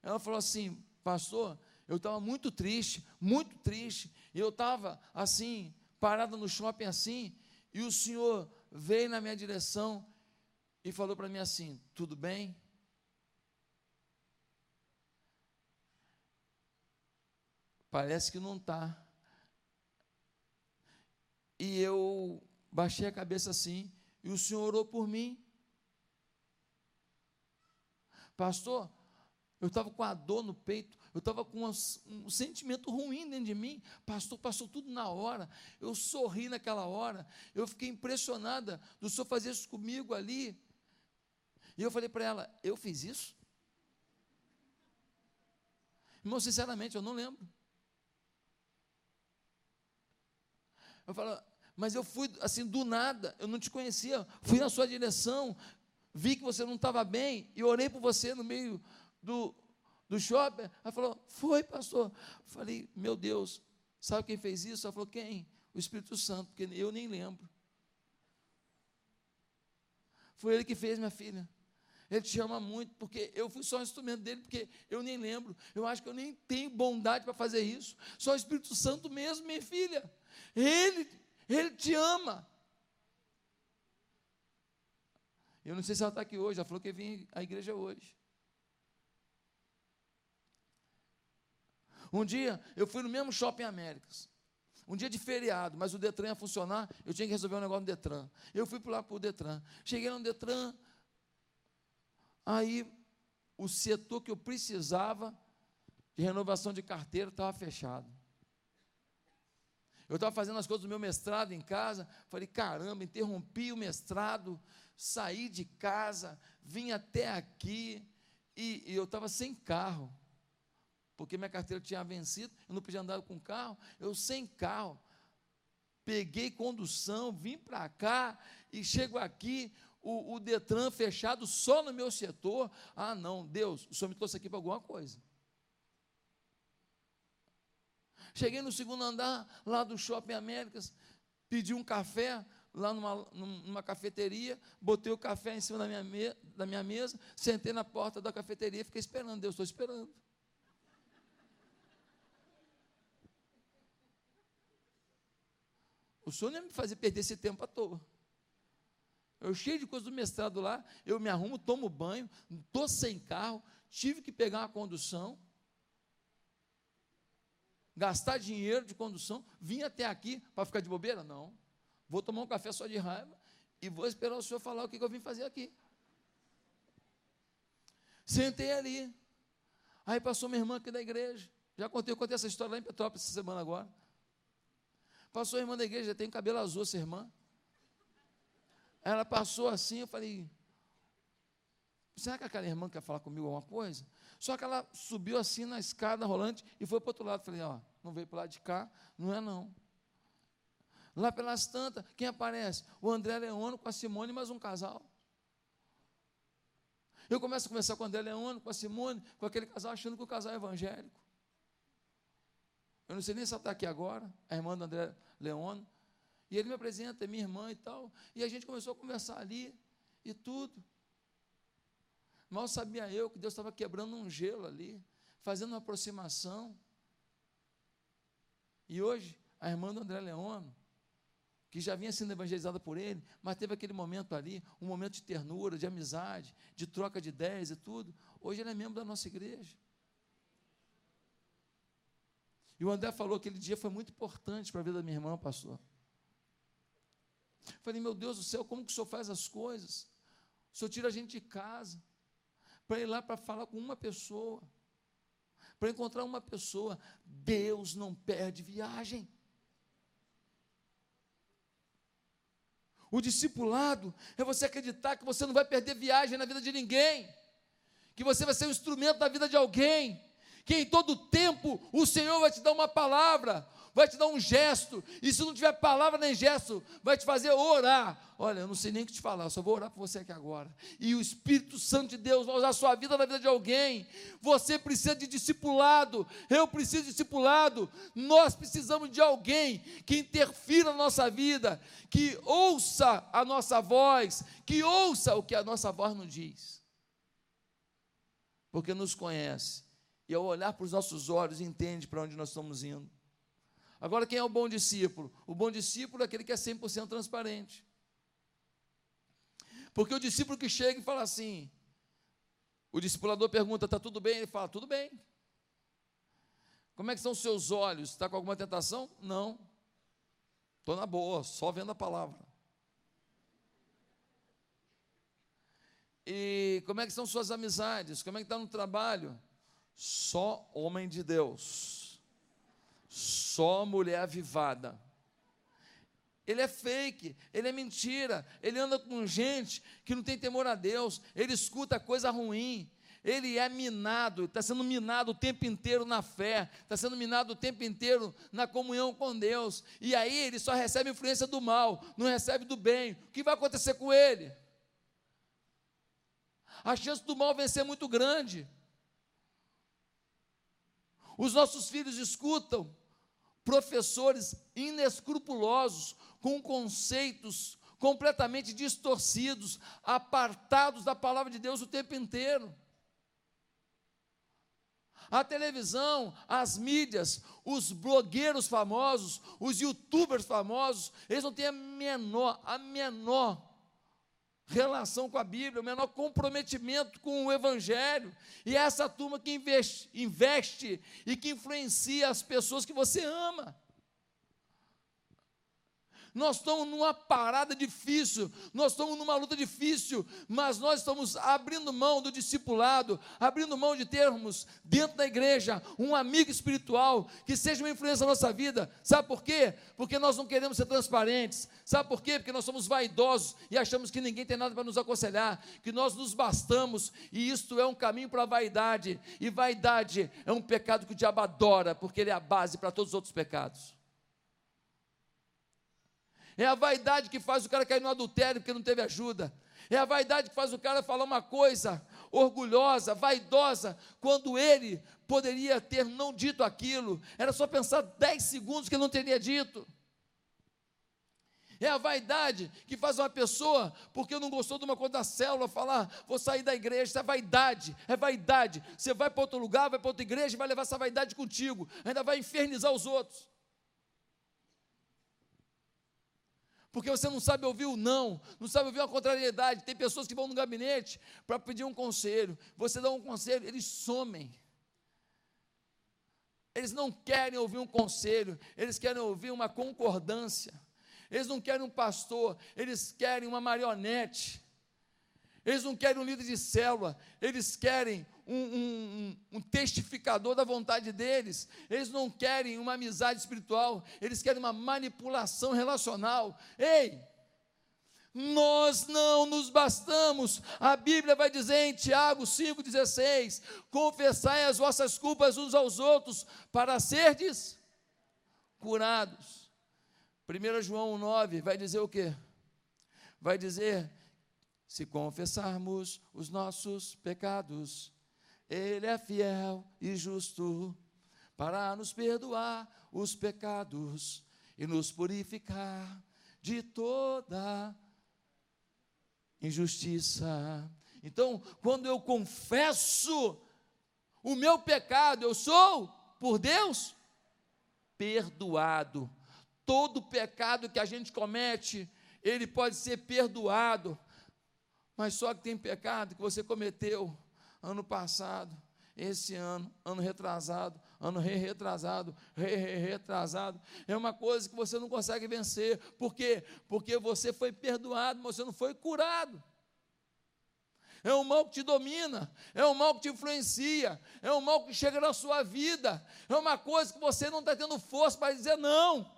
Ela falou assim, pastor, eu estava muito triste, muito triste, e eu estava assim, parada no shopping assim, e o Senhor veio na minha direção e falou para mim assim: tudo bem? Parece que não está. E eu baixei a cabeça assim, e o Senhor orou por mim. Pastor, eu estava com a dor no peito, eu estava com um, sentimento ruim dentro de mim. Pastor, passou tudo na hora. Eu sorri naquela hora. Eu fiquei impressionada do senhor fazer isso comigo ali. E eu falei para ela: Eu fiz isso? Irmão, sinceramente, eu não lembro. Eu falo, mas eu fui assim do nada, eu não te conhecia, fui na sua direção, vi que você não estava bem e orei por você no meio do, do shopping. Ela falou, foi, pastor. Falei, meu Deus, sabe quem fez isso? Ela falou, quem? O Espírito Santo, porque eu nem lembro. Foi ele que fez, minha filha. Ele te ama muito, porque eu fui só um instrumento dele, porque eu nem lembro. Eu acho que eu nem tenho bondade para fazer isso. Só o Espírito Santo mesmo, minha filha. Ele, ele te ama. Eu não sei se ela está aqui hoje, ela falou que vir à igreja hoje. Um dia, eu fui no mesmo shopping Américas. Um dia de feriado, mas o Detran ia funcionar, eu tinha que resolver um negócio no Detran. Eu fui lá para o Detran. Cheguei no Detran, aí o setor que eu precisava de renovação de carteira estava fechado. Eu estava fazendo as coisas do meu mestrado em casa, falei, caramba, interrompi o mestrado, saí de casa, vim até aqui, e, e eu estava sem carro porque minha carteira tinha vencido, eu não podia andar com carro, eu sem carro. Peguei condução, vim para cá e chego aqui, o, o, Detran fechado só no meu setor. Ah, não, Deus, o Senhor me trouxe aqui para alguma coisa. Cheguei no segundo andar, lá do Shopping Américas, pedi um café lá numa, numa cafeteria, botei o café em cima da minha, me, da minha mesa, sentei na porta da cafeteria e fiquei esperando. Deus, estou esperando. O senhor não ia me fazer perder esse tempo à toa. Eu cheio de coisa do mestrado lá, eu me arrumo, tomo banho, estou sem carro, tive que pegar uma condução, gastar dinheiro de condução, vim até aqui para ficar de bobeira? Não. Vou tomar um café só de raiva e vou esperar o senhor falar o que, que eu vim fazer aqui. Sentei ali. Aí passou minha irmã aqui da igreja. Já contei, eu contei essa história lá em Petrópolis essa semana agora. Passou a irmã da igreja, tem cabelo azul essa irmã. Ela passou assim, eu falei, será que aquela irmã quer falar comigo alguma coisa? Só que ela subiu assim na escada rolante e foi para o outro lado. Falei, ó, não veio para lá de cá, não é não. Lá pelas tantas, quem aparece? O André Leono com a Simone, mais um casal. Eu começo a conversar com o André Leono, com a Simone, com aquele casal, achando que o casal é evangélico. Eu não sei nem se ela está aqui agora, a irmã do André Leono. E ele me apresenta, é minha irmã e tal. E a gente começou a conversar ali e tudo. Mal sabia eu que Deus estava quebrando um gelo ali, fazendo uma aproximação. E hoje, a irmã do André Leono, que já vinha sendo evangelizada por ele, mas teve aquele momento ali, um momento de ternura, de amizade, de troca de ideias e tudo. Hoje ele é membro da nossa igreja. E o André falou que aquele dia foi muito importante para a vida da minha irmã, pastor. Falei, meu Deus do céu, como que o senhor faz as coisas? O senhor tira a gente de casa para ir lá para falar com uma pessoa, para encontrar uma pessoa. Deus não perde viagem. O discipulado é você acreditar que você não vai perder viagem na vida de ninguém, que você vai ser um instrumento da vida de alguém que em todo tempo o Senhor vai te dar uma palavra, vai te dar um gesto, e se não tiver palavra nem gesto, vai te fazer orar. Olha, eu não sei nem o que te falar, só vou orar por você aqui agora. E o Espírito Santo de Deus vai usar a sua vida na vida de alguém. Você precisa de discipulado, eu preciso de discipulado. Nós precisamos de alguém que interfira na nossa vida, que ouça a nossa voz, que ouça o que a nossa voz nos diz. Porque nos conhece e ao olhar para os nossos olhos entende para onde nós estamos indo. Agora, quem é o bom discípulo? O bom discípulo é aquele que é 100% transparente. Porque o discípulo que chega e fala assim, o discipulador pergunta: está tudo bem? Ele fala: tudo bem. Como é que são os seus olhos? Está com alguma tentação? Não. Estou na boa, só vendo a palavra. E como é que são suas amizades? Como é que está no trabalho? Só homem de Deus. Só mulher avivada. Ele é fake, ele é mentira, ele anda com gente que não tem temor a Deus, ele escuta coisa ruim, ele é minado, está sendo minado o tempo inteiro na fé, está sendo minado o tempo inteiro na comunhão com Deus, e aí ele só recebe influência do mal, não recebe do bem. O que vai acontecer com ele? A chance do mal vencer é muito grande. Os nossos filhos escutam professores inescrupulosos com conceitos, completamente distorcidos, apartados da palavra de Deus o tempo inteiro. A televisão, as mídias, os blogueiros famosos, os youtubers famosos, eles não têm a menor, a menor relação com a Bíblia, o menor comprometimento com o Evangelho. E é essa turma que investe, investe e que influencia as pessoas que você ama. Nós estamos numa parada difícil, nós estamos numa luta difícil, mas nós estamos abrindo mão do discipulado, abrindo mão de termos dentro da igreja um amigo espiritual que seja uma influência na nossa vida. Sabe por quê? Porque nós não queremos ser transparentes. Sabe por quê? Porque nós somos vaidosos e achamos que ninguém tem nada para nos aconselhar, que nós nos bastamos e isto é um caminho para a vaidade. E vaidade é um pecado que o diabo adora, porque ele é a base para todos os outros pecados. É a vaidade que faz o cara cair no adultério porque não teve ajuda. É a vaidade que faz o cara falar uma coisa orgulhosa, vaidosa, quando ele poderia ter não dito aquilo. Era só pensar 10 segundos que ele não teria dito. É a vaidade que faz uma pessoa, porque não gostou de uma coisa da célula, falar, vou sair da igreja. Isso é vaidade, é vaidade. Você vai para outro lugar, vai para outra igreja vai levar essa vaidade contigo. Ainda vai infernizar os outros. Porque você não sabe ouvir o não, não sabe ouvir uma contrariedade. Tem pessoas que vão no gabinete para pedir um conselho, você dá um conselho, eles somem. Eles não querem ouvir um conselho, eles querem ouvir uma concordância. Eles não querem um pastor, eles querem uma marionete. Eles não querem um líder de célula, eles querem um, um, um, testificador da vontade deles, eles não querem uma amizade espiritual, eles querem uma manipulação relacional. Ei, nós não nos bastamos. A Bíblia vai dizer em Tiago 5,16: confessai as vossas culpas uns aos outros, para serdes curados. 1 João 9 vai dizer o quê? Vai dizer se confessarmos os nossos pecados, Ele é fiel e justo para nos perdoar os pecados e nos purificar de toda injustiça. Então, quando eu confesso o meu pecado, eu sou, por Deus, perdoado. Todo pecado que a gente comete, ele pode ser perdoado. Mas só que tem pecado que você cometeu ano passado, esse ano, ano retrasado, ano re-retrasado, re-retrasado. É uma coisa que você não consegue vencer. Por quê? Porque você foi perdoado, mas você não foi curado. É um mal que te domina, é um mal que te influencia, é um mal que chega na sua vida, é uma coisa que você não está tendo força para dizer não.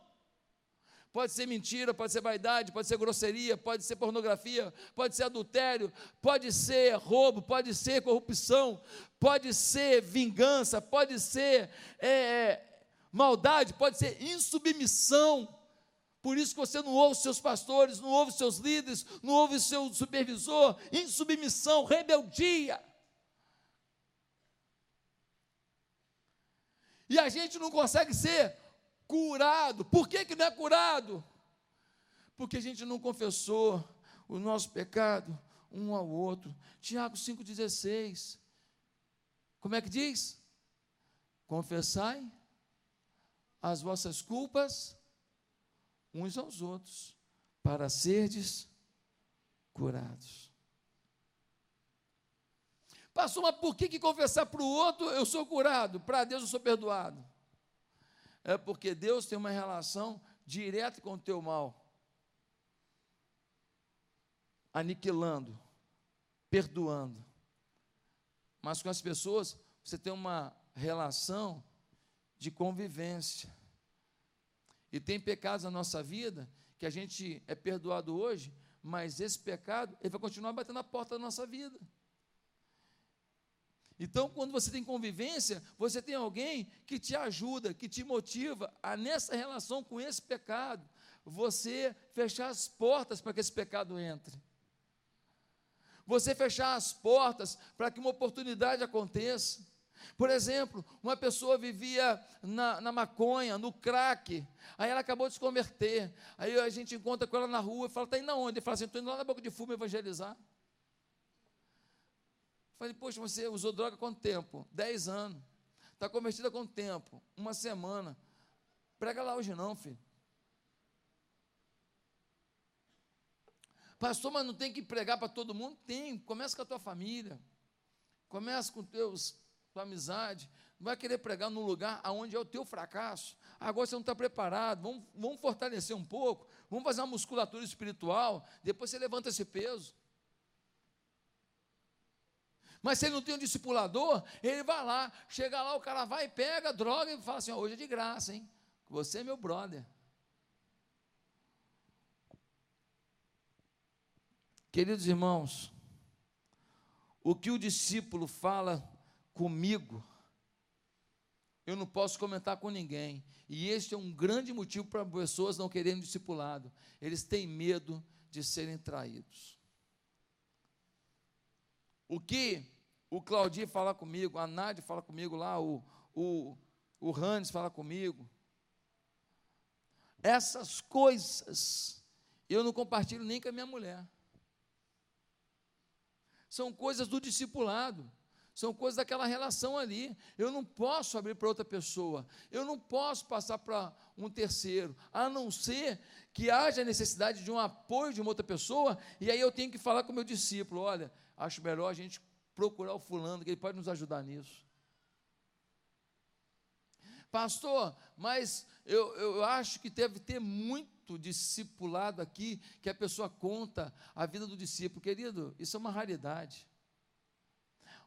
Pode ser mentira, pode ser vaidade, pode ser grosseria, pode ser pornografia, pode ser adultério, pode ser roubo, pode ser corrupção, pode ser vingança, pode ser é, é, maldade, pode ser insubmissão. Por isso que você não ouve seus pastores, não ouve seus líderes, não ouve seu supervisor, insubmissão, rebeldia. E a gente não consegue ser curado. Por que, que não é curado? Porque a gente não confessou o nosso pecado um ao outro. Tiago 5,16. Como é que diz? Confessai as vossas culpas uns aos outros, para serdes curados. Pastor, mas por que, que confessar para o outro eu sou curado? Para Deus eu sou perdoado é porque Deus tem uma relação direta com o teu mal, aniquilando, perdoando. Mas com as pessoas, você tem uma relação de convivência. E tem pecados na nossa vida que a gente é perdoado hoje, mas esse pecado, ele vai continuar batendo na porta da nossa vida. Então, quando você tem convivência, você tem alguém que te ajuda, que te motiva a, nessa relação com esse pecado, você fechar as portas para que esse pecado entre. Você fechar as portas para que uma oportunidade aconteça. Por exemplo, uma pessoa vivia na, na, maconha, no crack, aí ela acabou de se converter. Aí a gente encontra com ela na rua e fala: está indo aonde? Ele fala assim: estou indo lá na boca de fumo evangelizar. Falei, poxa, você usou droga quanto tempo? Dez anos. Está convertida quanto tempo? Uma semana. Prega lá hoje não, filho. Pastor, mas não tem que pregar para todo mundo? Tem. Começa com a tua família. Começa com teus, tua amizade. Não vai querer pregar num lugar onde é o teu fracasso. Agora você não está preparado. Vamos, vamos fortalecer um pouco. Vamos fazer uma musculatura espiritual. Depois você levanta esse peso. Mas se ele não tem um discipulador, ele vai lá, chega lá, o cara vai, pega droga e fala assim: hoje é de graça, hein? Você é meu brother. Queridos irmãos, o que o discípulo fala comigo, eu não posso comentar com ninguém. E este é um grande motivo para pessoas não quererem discipulado. Eles têm medo de serem traídos. O que o Claudio fala comigo, a Nádia fala comigo lá, o, o, o Hannes fala comigo. Essas coisas eu não compartilho nem com a minha mulher. São coisas do discipulado. São coisas daquela relação ali. Eu não posso abrir para outra pessoa. Eu não posso passar para um terceiro, a não ser que haja necessidade de um apoio de uma outra pessoa, e aí eu tenho que falar com o meu discípulo: olha, acho melhor a gente procurar o fulano, que ele pode nos ajudar nisso. Pastor, mas eu, eu acho que deve ter muito discipulado aqui, que a pessoa conta a vida do discípulo. Querido, isso é uma raridade.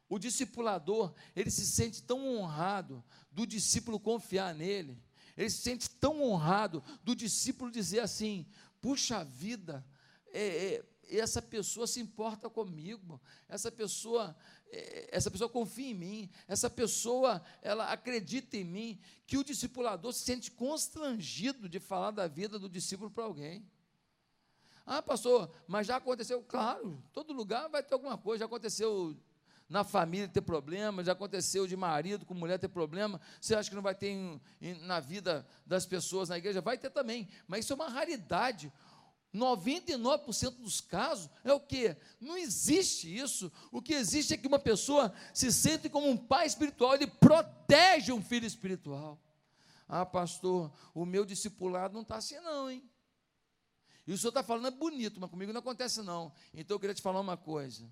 O discipulador, ele se sente tão honrado do discípulo confiar nele, ele se sente tão honrado do discípulo dizer assim: puxa vida, é, é, essa pessoa se importa comigo, essa pessoa, é, essa pessoa confia em mim, essa pessoa, ela acredita em mim, que o discipulador se sente constrangido de falar da vida do discípulo para alguém. Ah, pastor, mas já aconteceu, claro, todo lugar vai ter alguma coisa, já aconteceu na família ter problema, já aconteceu de marido com mulher ter problema, você acha que não vai ter em, em, na vida das pessoas na igreja? Vai ter também, mas isso é uma raridade. 99% dos casos é o que? Não existe isso. O que existe é que uma pessoa se sente como um pai espiritual, ele protege um filho espiritual. Ah, pastor, o meu discipulado não está assim, não, hein? E o senhor está falando é bonito, mas comigo não acontece, não. Então eu queria te falar uma coisa.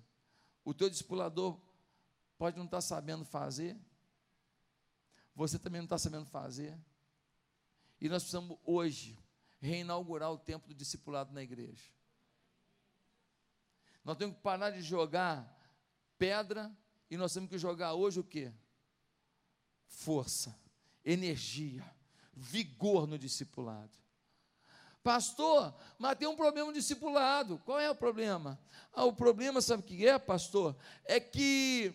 O teu discipulador pode não estar tá sabendo fazer, você também não está sabendo fazer. E nós precisamos hoje reinaugurar o tempo do discipulado na igreja. Nós temos que parar de jogar pedra e nós temos que jogar hoje o que? Força, energia, vigor no discipulado. Pastor, mas tem um problema no discipulado. Qual é o problema? Ah, o problema, sabe o que é, pastor? É que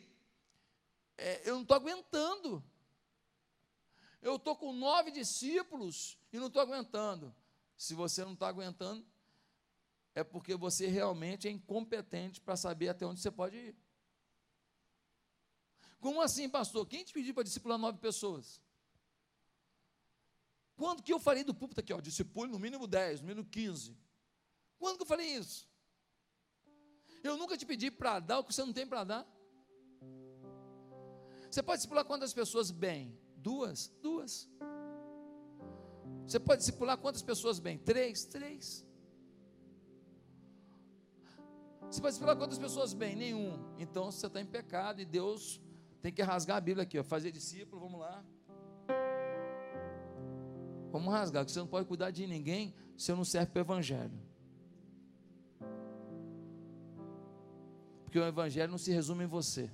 é, eu não estou aguentando. Eu estou com nove discípulos e não estou aguentando. Se você não está aguentando, é porque você realmente é incompetente para saber até onde você pode ir. Como assim, pastor? Quem te pediu para discipular nove pessoas? Quando que eu falei do púlpito aqui, ó, discipule no mínimo 10, no mínimo 15? Quando que eu falei isso? Eu nunca te pedi para dar o que você não tem para dar. Você pode discipular quantas pessoas bem? Duas? Duas. Você pode discipular quantas pessoas bem? Três? Três. Você pode discipular quantas pessoas bem? Nenhum. Então você está em pecado e Deus tem que rasgar a Bíblia aqui, ó. Fazer discípulo, vamos lá. Vamos rasgar, que você não pode cuidar de ninguém se não serve para o Evangelho. Porque o Evangelho não se resume em você.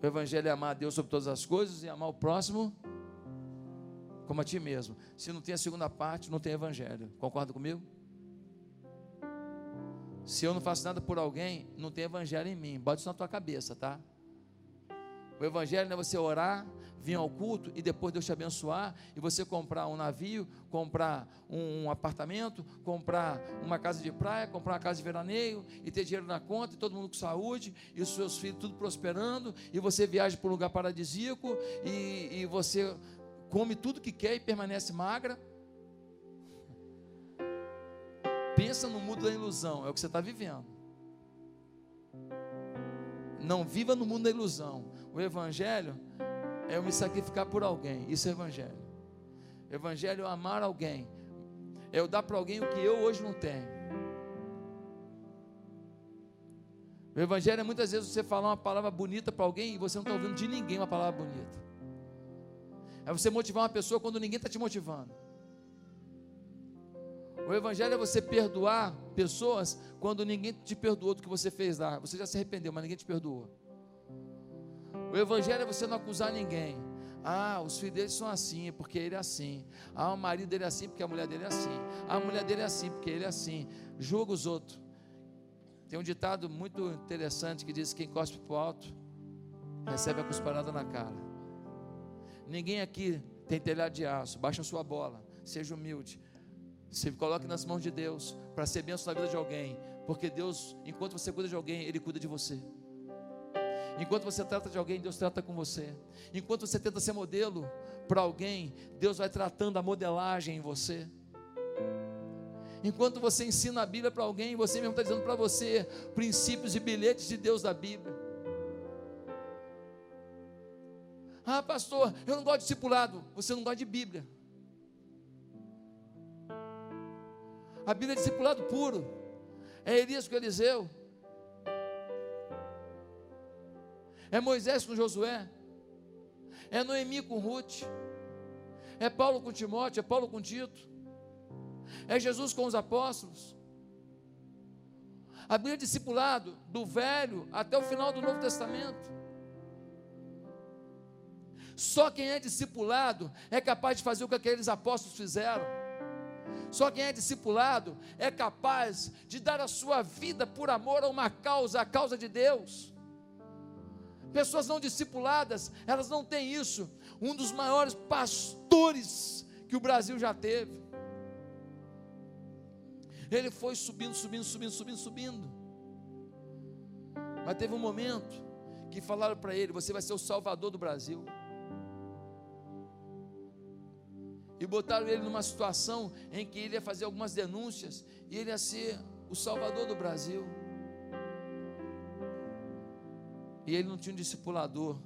O Evangelho é amar a Deus sobre todas as coisas e amar o próximo como a ti mesmo. Se não tem a segunda parte, não tem evangelho. Concorda comigo? Se eu não faço nada por alguém, não tem evangelho em mim. Bota isso na tua cabeça, tá? O evangelho não é você orar, vir ao culto e depois Deus te abençoar e você comprar um navio, comprar um, um, apartamento, comprar uma casa de praia, comprar uma casa de veraneio e ter dinheiro na conta e todo mundo com saúde e os seus filhos tudo prosperando e você viaja para um lugar paradisíaco e, e você come tudo que quer e permanece magra. Pensa no mundo da ilusão, é o que você está vivendo. Não viva no mundo da ilusão. O Evangelho é eu me sacrificar por alguém. Isso é Evangelho. Evangelho é amar alguém. É eu dar para alguém o que eu hoje não tenho. O Evangelho é muitas vezes você falar uma palavra bonita para alguém e você não está ouvindo de ninguém uma palavra bonita. É você motivar uma pessoa quando ninguém está te motivando. O Evangelho é você perdoar pessoas quando ninguém te perdoou do que você fez lá. Você já se arrependeu, mas ninguém te perdoou. O Evangelho é você não acusar ninguém. Ah, os filhos dele são assim, porque ele é assim. Ah, o marido dele é assim, porque a mulher dele é assim. Ah, a mulher dele é assim, porque ele é assim. Julga os outros. Tem um ditado muito interessante que diz: quem cospe para o alto, recebe a cusparada na cara. Ninguém aqui tem telhado de aço. Baixa sua bola. Seja humilde. Se coloque nas mãos de Deus para ser bênção na vida de alguém. Porque Deus, enquanto você cuida de alguém, Ele cuida de você. Enquanto você trata de alguém, Deus trata com você. Enquanto você tenta ser modelo para alguém, Deus vai tratando a modelagem em você. Enquanto você ensina a Bíblia para alguém, você mesmo está dizendo para você princípios e bilhetes de Deus da Bíblia. Ah, pastor, eu não gosto de discipulado. Você não gosta de Bíblia. A Bíblia é discipulado puro. É Elias com Eliseu. É Moisés com Josué. É Noemi com Ruth. É Paulo com Timóteo. É Paulo com Tito. É Jesus com os apóstolos. A Bíblia é discipulado do Velho até o final do Novo Testamento. Só quem é discipulado é capaz de fazer o que aqueles apóstolos fizeram. Só quem é discipulado é capaz de dar a sua vida por amor a uma causa, a causa de Deus. Pessoas não discipuladas, elas não têm isso. Um dos maiores pastores que o Brasil já teve. Ele foi subindo, subindo, subindo, subindo, subindo. Mas teve um momento que falaram para ele: Você vai ser o salvador do Brasil. E botaram ele numa situação em que ele ia fazer algumas denúncias e ele ia ser o salvador do Brasil. E ele não tinha um discipulador.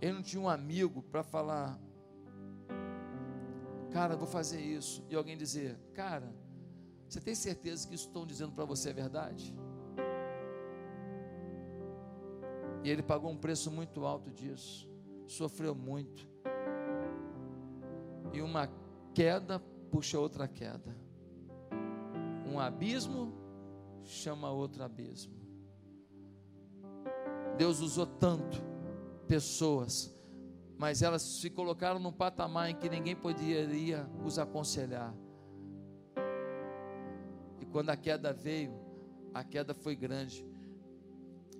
Ele não tinha um amigo para falar, cara, vou fazer isso. E alguém dizer, cara, você tem certeza que isso estão dizendo para você é verdade? E ele pagou um preço muito alto disso, sofreu muito. E uma queda puxa outra queda. Um abismo chama outro abismo. Deus usou tanto pessoas, mas elas se colocaram num patamar em que ninguém poderia os aconselhar. E quando a queda veio, a queda foi grande.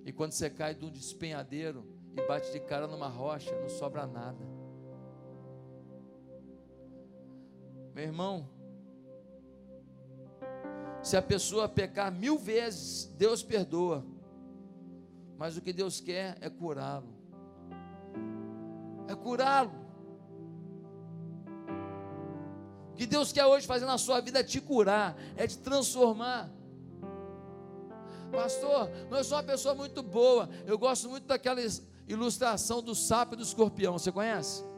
E quando você cai de um despenhadeiro e bate de cara numa rocha, não sobra nada. Meu irmão, se a pessoa pecar mil vezes, Deus perdoa. Mas o que Deus quer é curá-lo. É curá-lo. O que Deus quer hoje fazer na sua vida é te curar, é te transformar. Pastor, eu sou uma pessoa muito boa. Eu gosto muito daquela ilustração do sapo e do escorpião. Você conhece?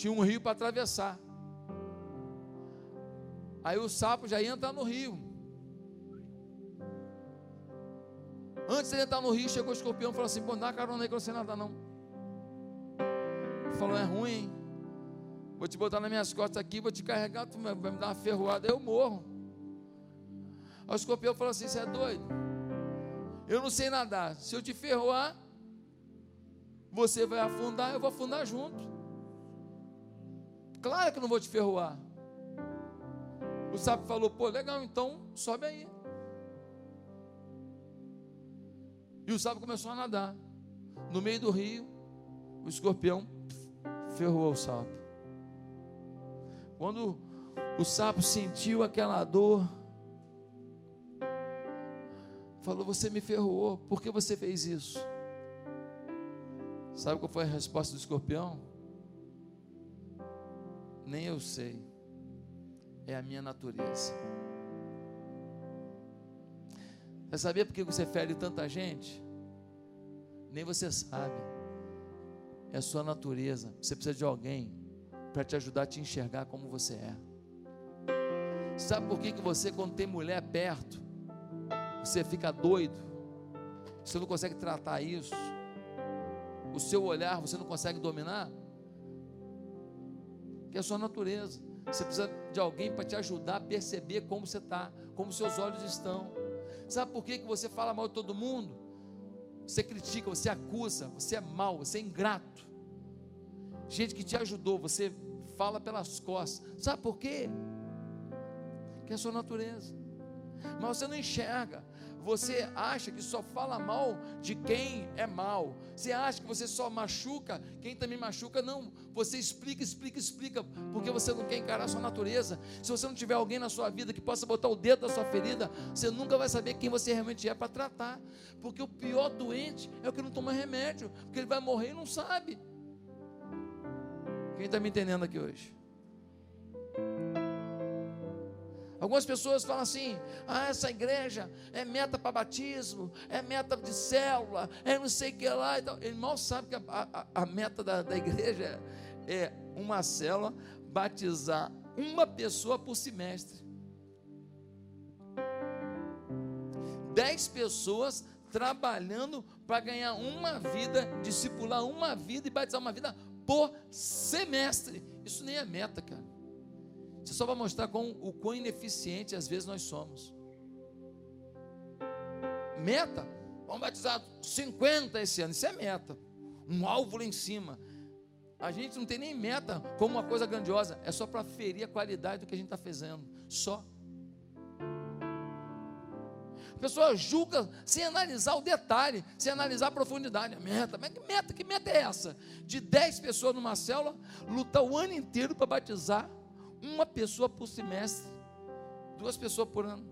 Tinha um rio para atravessar. Aí o sapo já ia entrar no rio. Antes de ele entrar no rio, chegou o escorpião e falou assim: Pô, dá carona aí que você nada não. Ele falou: É ruim, hein? Vou te botar nas minhas costas aqui, vou te carregar, tu vai me dar uma ferroada, eu morro. Aí o escorpião falou assim: Você é doido? Eu não sei nadar. Se eu te ferroar, você vai afundar, eu vou afundar junto. Claro que eu não vou te ferroar. O sapo falou: Pô, legal, então sobe aí. E o sapo começou a nadar. No meio do rio, o escorpião ferrou o sapo. Quando o sapo sentiu aquela dor, falou: Você me ferrou, por que você fez isso? Sabe qual foi a resposta do escorpião? Nem eu sei, é a minha natureza. Você sabia por que você fere tanta gente? Nem você sabe. É a sua natureza. Você precisa de alguém para te ajudar a te enxergar como você é. Sabe por que, que você, quando tem mulher perto, você fica doido? Você não consegue tratar isso? O seu olhar você não consegue dominar? Que é a sua natureza. Você precisa de alguém para te ajudar a perceber como você está, como seus olhos estão. Sabe por que, que você fala mal de todo mundo? Você critica, você acusa, você é mau, você é ingrato. Gente que te ajudou, você fala pelas costas. Sabe por quê? Que é a sua natureza. Mas você não enxerga. Você acha que só fala mal de quem é mal. Você acha que você só machuca quem também machuca. Não. Você explica, explica, explica. Porque você não quer encarar a sua natureza. Se você não tiver alguém na sua vida que possa botar o dedo na sua ferida, você nunca vai saber quem você realmente é para tratar. Porque o pior doente é o que não toma remédio. Porque ele vai morrer e não sabe. Quem está me entendendo aqui hoje? Algumas pessoas falam assim: ah, essa igreja é meta para batismo, é meta de célula, é não sei o que lá. Então, ele mal sabe que a, a, a meta da, da igreja é uma célula, batizar uma pessoa por semestre. Dez pessoas trabalhando para ganhar uma vida, discipular uma vida e batizar uma vida por semestre. Isso nem é meta, cara. Isso só vai mostrar com, o quão ineficiente às vezes nós somos. Meta, vamos batizar 50 esse ano, isso é meta. Um alvo lá em cima. A gente não tem nem meta como uma coisa grandiosa, é só para ferir a qualidade do que a gente está fazendo. Só. A pessoa julga sem analisar o detalhe, sem analisar a profundidade. A meta, mas que meta? Que meta é essa? De 10 pessoas numa célula, lutar o ano inteiro para batizar uma pessoa por semestre, duas pessoas por ano.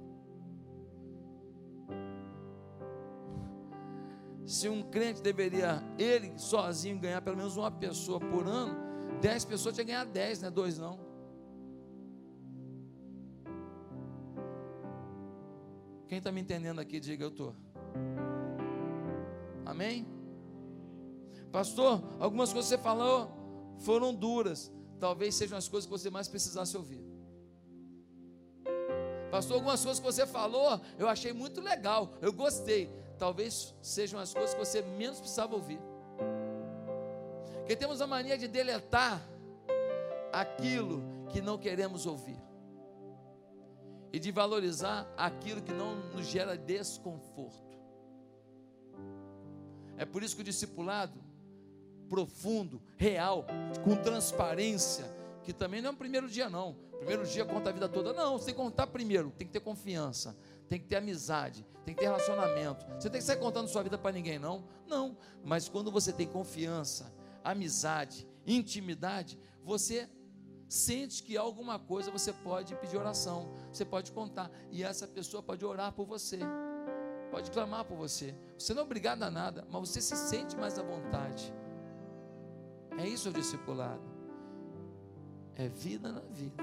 Se um crente deveria, ele sozinho, ganhar pelo menos uma pessoa por ano, dez pessoas tinha que ganhar dez, né? Dois não. Quem está me entendendo aqui, diga eu estou. Amém? Pastor, algumas coisas que você falou foram duras talvez sejam as coisas que você mais precisasse ouvir. Pastor, algumas coisas que você falou, eu achei muito legal, eu gostei. Talvez sejam as coisas que você menos precisava ouvir. Porque temos a mania de deletar aquilo que não queremos ouvir. E de valorizar aquilo que não nos gera desconforto. É por isso que o discipulado profundo, real, com transparência, que também não é o primeiro dia, não. Primeiro dia conta a vida toda. Não, você tem que contar primeiro, tem que ter confiança, tem que ter amizade, tem que ter relacionamento. Você tem que sair contando sua vida para ninguém, não? Não. Mas quando você tem confiança, amizade, intimidade, você sente que alguma coisa você pode pedir oração, você pode contar, e essa pessoa pode orar por você, pode clamar por você. Você não é obrigado a nada, mas você se sente mais à vontade. É isso o discipulado. É vida na vida.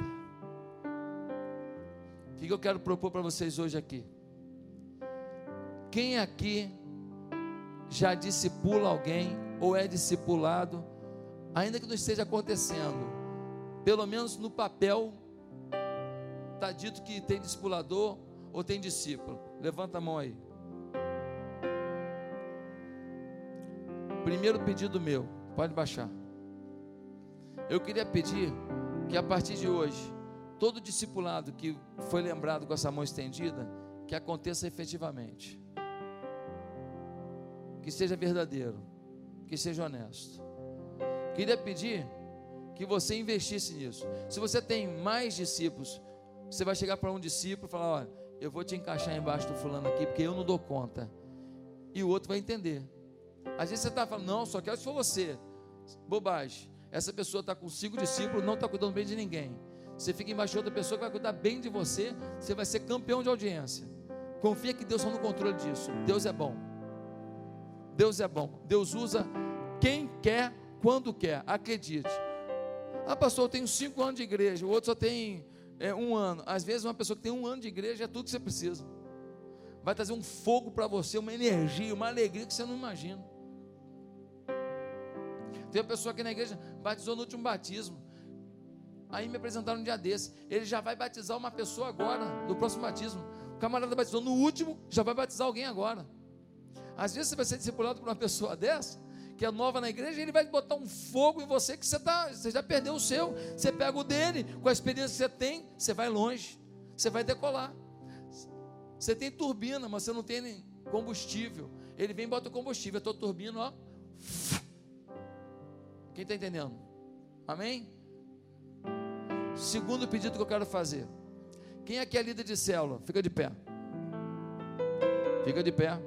O que eu quero propor para vocês hoje aqui? Quem aqui já discipula alguém ou é discipulado, ainda que não esteja acontecendo, pelo menos no papel está dito que tem discipulador ou tem discípulo. Levanta a mão aí. Primeiro pedido meu, pode baixar. Eu queria pedir que a partir de hoje, todo discipulado que foi lembrado com essa mão estendida, que aconteça efetivamente. Que seja verdadeiro, que seja honesto. Queria pedir que você investisse nisso. Se você tem mais discípulos, você vai chegar para um discípulo e falar: Olha, eu vou te encaixar embaixo do fulano aqui, porque eu não dou conta. e o outro vai entender. Às vezes você está falando, não, só quero se for você. Bobagem. Essa pessoa está com cinco discípulos, não está cuidando bem de ninguém. Você fica embaixo de outra pessoa que vai cuidar bem de você, você vai ser campeão de audiência. Confia que Deus está no controle disso. Deus é bom. Deus é bom. Deus usa quem quer, quando quer. Acredite. Ah, pastor, eu tenho cinco anos de igreja, o outro só tem é, um ano. Às vezes, uma pessoa que tem um ano de igreja é tudo que você precisa. Vai trazer um fogo para você, uma energia, uma alegria que você não imagina. Tem uma pessoa aqui na igreja batizou no último batismo. Aí me apresentaram um dia desse. Ele já vai batizar uma pessoa agora, no próximo batismo. O camarada batizou no último, já vai batizar alguém agora. Às vezes você vai ser discipulado por uma pessoa dessa, que é nova na igreja, ele vai botar um fogo em você que você, tá, você já perdeu o seu. Você pega o dele, com a experiência que você tem, você vai longe, você vai decolar. Você tem turbina, mas você não tem combustível. Ele vem e bota o combustível, a tua turbina, ó. Quem está entendendo? Amém? Segundo pedido que eu quero fazer. Quem aqui é líder de célula? Fica de pé. Fica de pé.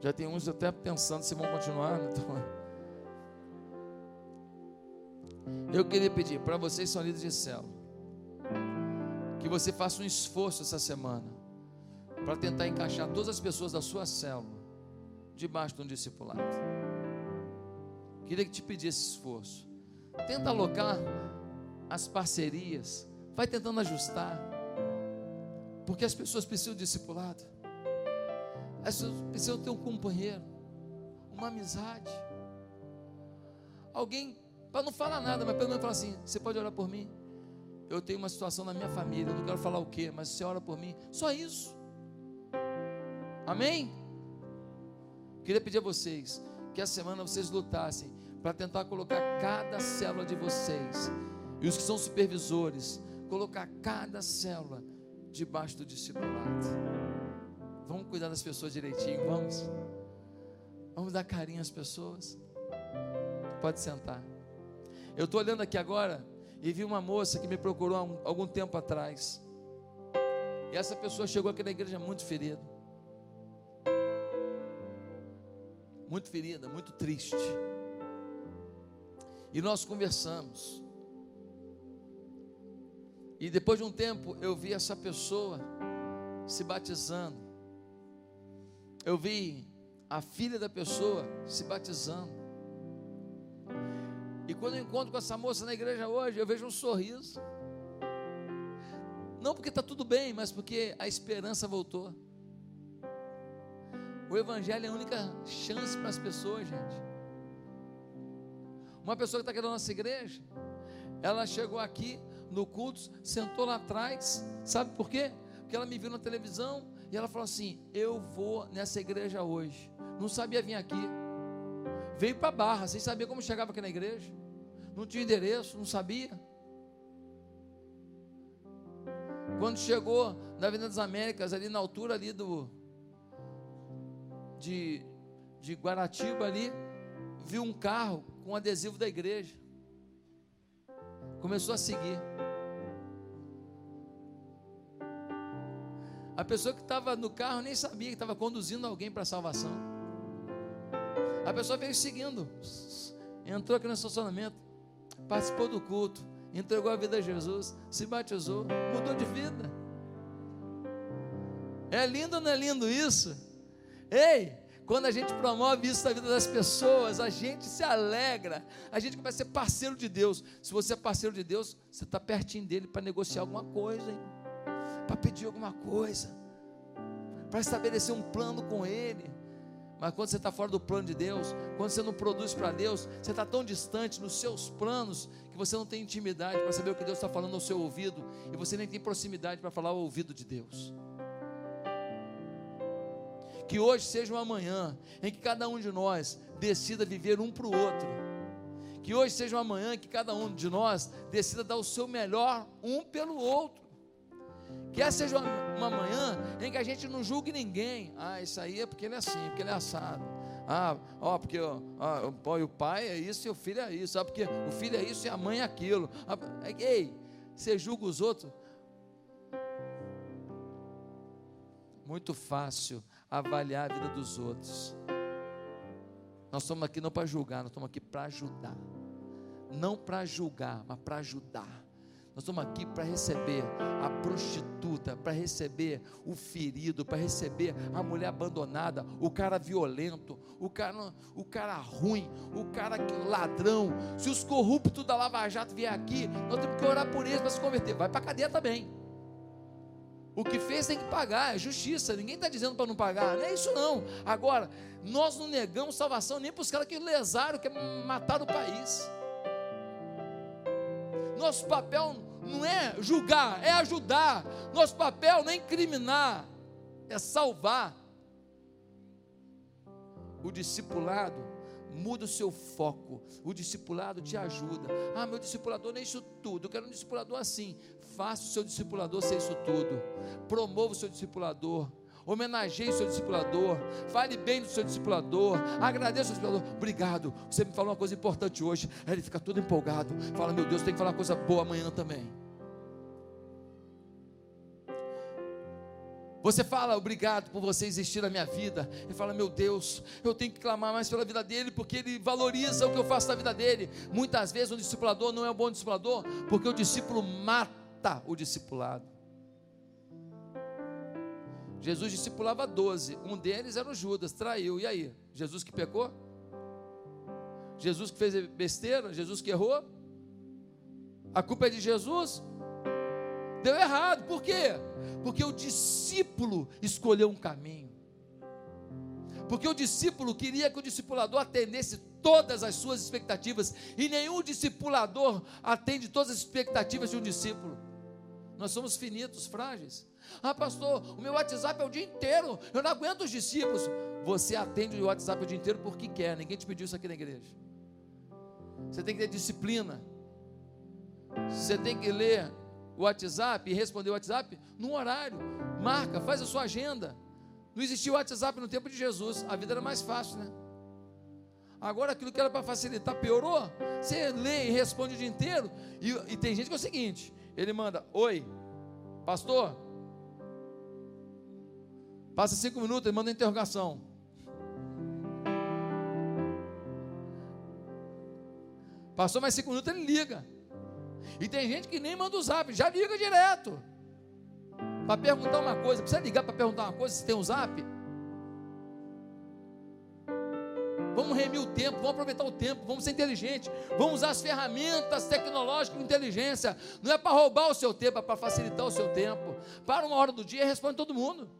Já tem uns até pensando se vão continuar. Né? Então... Eu queria pedir para vocês que são líderes de célula, que você faça um esforço essa semana para tentar encaixar todas as pessoas da sua célula debaixo de um discipulado. Queria que te pedir esse esforço. Tenta alocar as parcerias, vai tentando ajustar, porque as pessoas precisam de discipulado. As pessoas precisam ter um companheiro, uma amizade. Alguém, para não falar nada, mas pelo menos falar assim: você pode orar por mim? Eu tenho uma situação na minha família, eu não quero falar o que, mas você ora por mim. Só isso. Amém? Queria pedir a vocês que essa semana vocês lutassem para tentar colocar cada célula de vocês e os que são supervisores, colocar cada célula debaixo do discipulado. Vamos cuidar das pessoas direitinho, vamos. Vamos dar carinho às pessoas. Pode sentar. Eu estou olhando aqui agora e vi uma moça que me procurou há um, algum tempo atrás. E essa pessoa chegou aqui na igreja muito ferida. Muito ferida, muito triste. E nós conversamos. E depois de um tempo eu vi essa pessoa se batizando eu vi a filha da pessoa se batizando. E quando eu encontro com essa moça na igreja hoje, eu vejo um sorriso. Não porque está tudo bem, mas porque a esperança voltou. O Evangelho é a única chance para as pessoas, gente. Uma pessoa que está aqui na nossa igreja, ela chegou aqui no culto, sentou lá atrás, sabe por quê? Porque ela me viu na televisão, e ela falou assim: Eu vou nessa igreja hoje. Não sabia vir aqui. Veio para Barra, sem saber como chegava aqui na igreja. Não tinha endereço, não sabia. Quando chegou na Avenida das Américas, ali na altura ali do de, de Guaratiba ali, viu um carro com adesivo da igreja. Começou a seguir. A pessoa que estava no carro nem sabia que estava conduzindo alguém para a salvação. A pessoa veio seguindo, entrou aqui no estacionamento, participou do culto, entregou a vida a Jesus, se batizou, mudou de vida. É lindo ou não é lindo isso? Ei, quando a gente promove isso na vida das pessoas, a gente se alegra, a gente começa a ser parceiro de Deus. Se você é parceiro de Deus, você está pertinho dele para negociar alguma coisa, para pedir alguma coisa, para estabelecer um plano com Ele. Mas quando você está fora do plano de Deus, quando você não produz para Deus, você está tão distante nos seus planos que você não tem intimidade para saber o que Deus está falando ao seu ouvido e você nem tem proximidade para falar ao ouvido de Deus. Que hoje seja uma manhã em que cada um de nós decida viver um para o outro. Que hoje seja uma manhã em que cada um de nós decida dar o seu melhor um pelo outro. Que essa seja uma, uma manhã em que a gente não julgue ninguém. Ah, isso aí é porque ele é assim, porque ele é assado. Ah, ó, porque ó, ó, o pai é isso e o filho é isso. Ah, porque o filho é isso e a mãe é aquilo. Ah, ei, você julga os outros? Muito fácil avaliar a vida dos outros. Nós estamos aqui não para julgar, nós estamos aqui para ajudar. Não para julgar, mas para ajudar. Nós estamos aqui para receber a prostituta, para receber o ferido, para receber a mulher abandonada, o cara violento, o cara, o cara ruim, o cara ladrão. Se os corruptos da Lava Jato vier aqui, nós temos que orar por eles para se converter. Vai para a cadeia também. O que fez tem que pagar, é justiça. Ninguém está dizendo para não pagar, não é isso não. Agora, nós não negamos salvação nem para os caras que lesaram, que mataram o país. Nosso papel não é julgar, é ajudar. Nosso papel não é incriminar, é salvar. O discipulado muda o seu foco. O discipulado te ajuda. Ah, meu discipulador não é isso tudo. Eu quero um discipulador assim. Faça o seu discipulador ser isso tudo. Promova o seu discipulador. Homenageie o seu discipulador. Fale bem do seu discipulador. Agradeça o seu discipulador. Obrigado. Você me falou uma coisa importante hoje. Aí ele fica todo empolgado. Fala, meu Deus, tem que falar uma coisa boa amanhã também. Você fala, obrigado por você existir na minha vida. E fala, meu Deus, eu tenho que clamar mais pela vida dele, porque ele valoriza o que eu faço na vida dele. Muitas vezes um discipulador não é um bom discipulador, porque o discípulo mata o discipulado. Jesus discipulava doze, um deles era o Judas, traiu. E aí? Jesus que pecou? Jesus que fez besteira? Jesus que errou? A culpa é de Jesus? Deu errado, por quê? Porque o discípulo escolheu um caminho. Porque o discípulo queria que o discipulador atendesse todas as suas expectativas, e nenhum discipulador atende todas as expectativas de um discípulo. Nós somos finitos, frágeis. Ah, pastor, o meu WhatsApp é o dia inteiro, eu não aguento os discípulos. Você atende o WhatsApp o dia inteiro porque quer, ninguém te pediu isso aqui na igreja. Você tem que ter disciplina. Você tem que ler o WhatsApp e responder o WhatsApp num horário. Marca, faz a sua agenda. Não existia o WhatsApp no tempo de Jesus, a vida era mais fácil, né? Agora aquilo que era para facilitar piorou. Você lê e responde o dia inteiro. E, e tem gente que é o seguinte: ele manda, oi, pastor. Passa cinco minutos, ele manda interrogação. Passou mais cinco minutos, ele liga. E tem gente que nem manda o zap, já liga direto. Para perguntar uma coisa, precisa ligar para perguntar uma coisa se tem um zap? Vamos remir o tempo, vamos aproveitar o tempo, vamos ser inteligentes, vamos usar as ferramentas tecnológicas com inteligência. Não é para roubar o seu tempo, é para facilitar o seu tempo. Para uma hora do dia e responde todo mundo.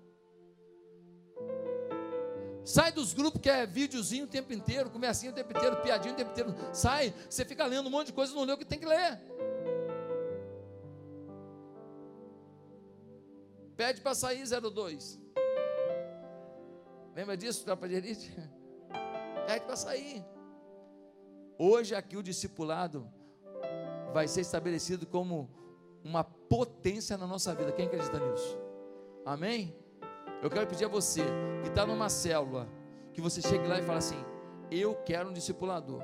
Sai dos grupos que é videozinho o tempo inteiro, comecinho o tempo inteiro, piadinho o tempo inteiro. Sai, você fica lendo um monte de coisa, não lê o que tem que ler. Pede para sair 02. Lembra disso, tropa de elite? Pede para sair. Hoje aqui o discipulado vai ser estabelecido como uma potência na nossa vida. Quem acredita nisso? Amém? Eu quero pedir a você que está numa célula, que você chegue lá e fale assim: Eu quero um discipulador.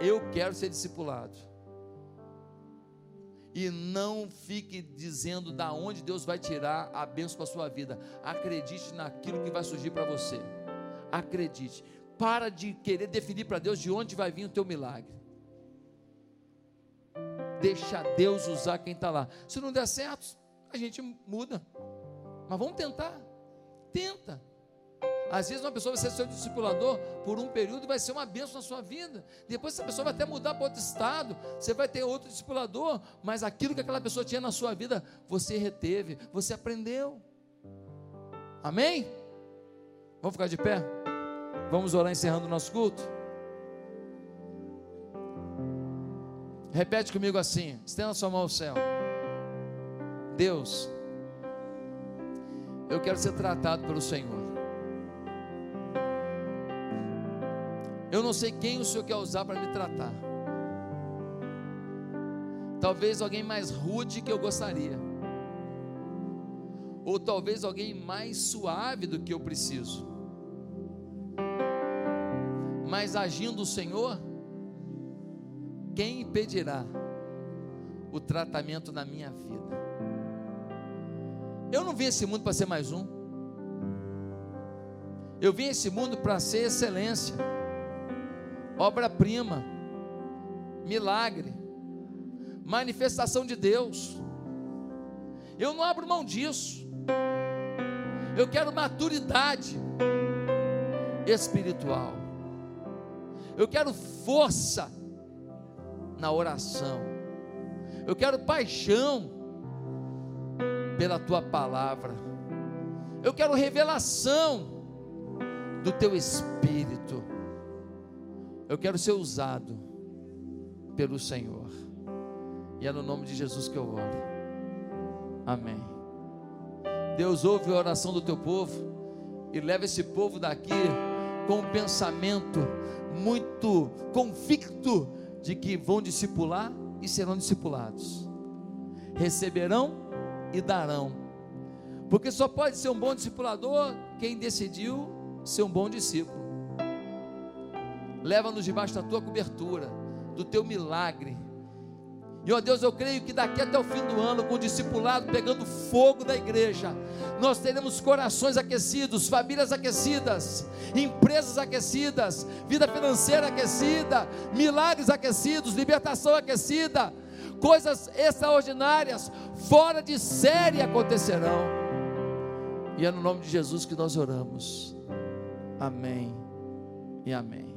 Eu quero ser discipulado e não fique dizendo da onde Deus vai tirar a bênção para a sua vida. Acredite naquilo que vai surgir para você. Acredite. Para de querer definir para Deus de onde vai vir o teu milagre. Deixa Deus usar quem está lá. Se não der certo, a gente muda. Mas vamos tentar. Tenta. Às vezes uma pessoa vai ser seu discipulador por um período e vai ser uma bênção na sua vida. Depois essa pessoa vai até mudar para outro estado, você vai ter outro discipulador, mas aquilo que aquela pessoa tinha na sua vida, você reteve, você aprendeu. Amém? Vamos ficar de pé? Vamos orar encerrando o nosso culto? Repete comigo assim, estenda sua mão ao céu. Deus, eu quero ser tratado pelo Senhor. Eu não sei quem o Senhor quer usar para me tratar. Talvez alguém mais rude que eu gostaria. Ou talvez alguém mais suave do que eu preciso. Mas agindo o Senhor, quem impedirá o tratamento na minha vida? Eu não vim esse mundo para ser mais um. Eu vim esse mundo para ser excelência, obra-prima, milagre, manifestação de Deus. Eu não abro mão disso. Eu quero maturidade espiritual. Eu quero força na oração. Eu quero paixão pela tua palavra. Eu quero revelação do teu espírito. Eu quero ser usado pelo Senhor. E é no nome de Jesus que eu oro. Amém. Deus ouve a oração do teu povo e leva esse povo daqui com um pensamento muito convicto de que vão discipular e serão discipulados. Receberão e darão. Porque só pode ser um bom discipulador quem decidiu ser um bom discípulo. Leva-nos debaixo da tua cobertura, do teu milagre e ó Deus, eu creio que daqui até o fim do ano, com o discipulado pegando fogo da igreja, nós teremos corações aquecidos, famílias aquecidas, empresas aquecidas, vida financeira aquecida, milagres aquecidos, libertação aquecida, coisas extraordinárias, fora de série acontecerão. E é no nome de Jesus que nós oramos. Amém e amém.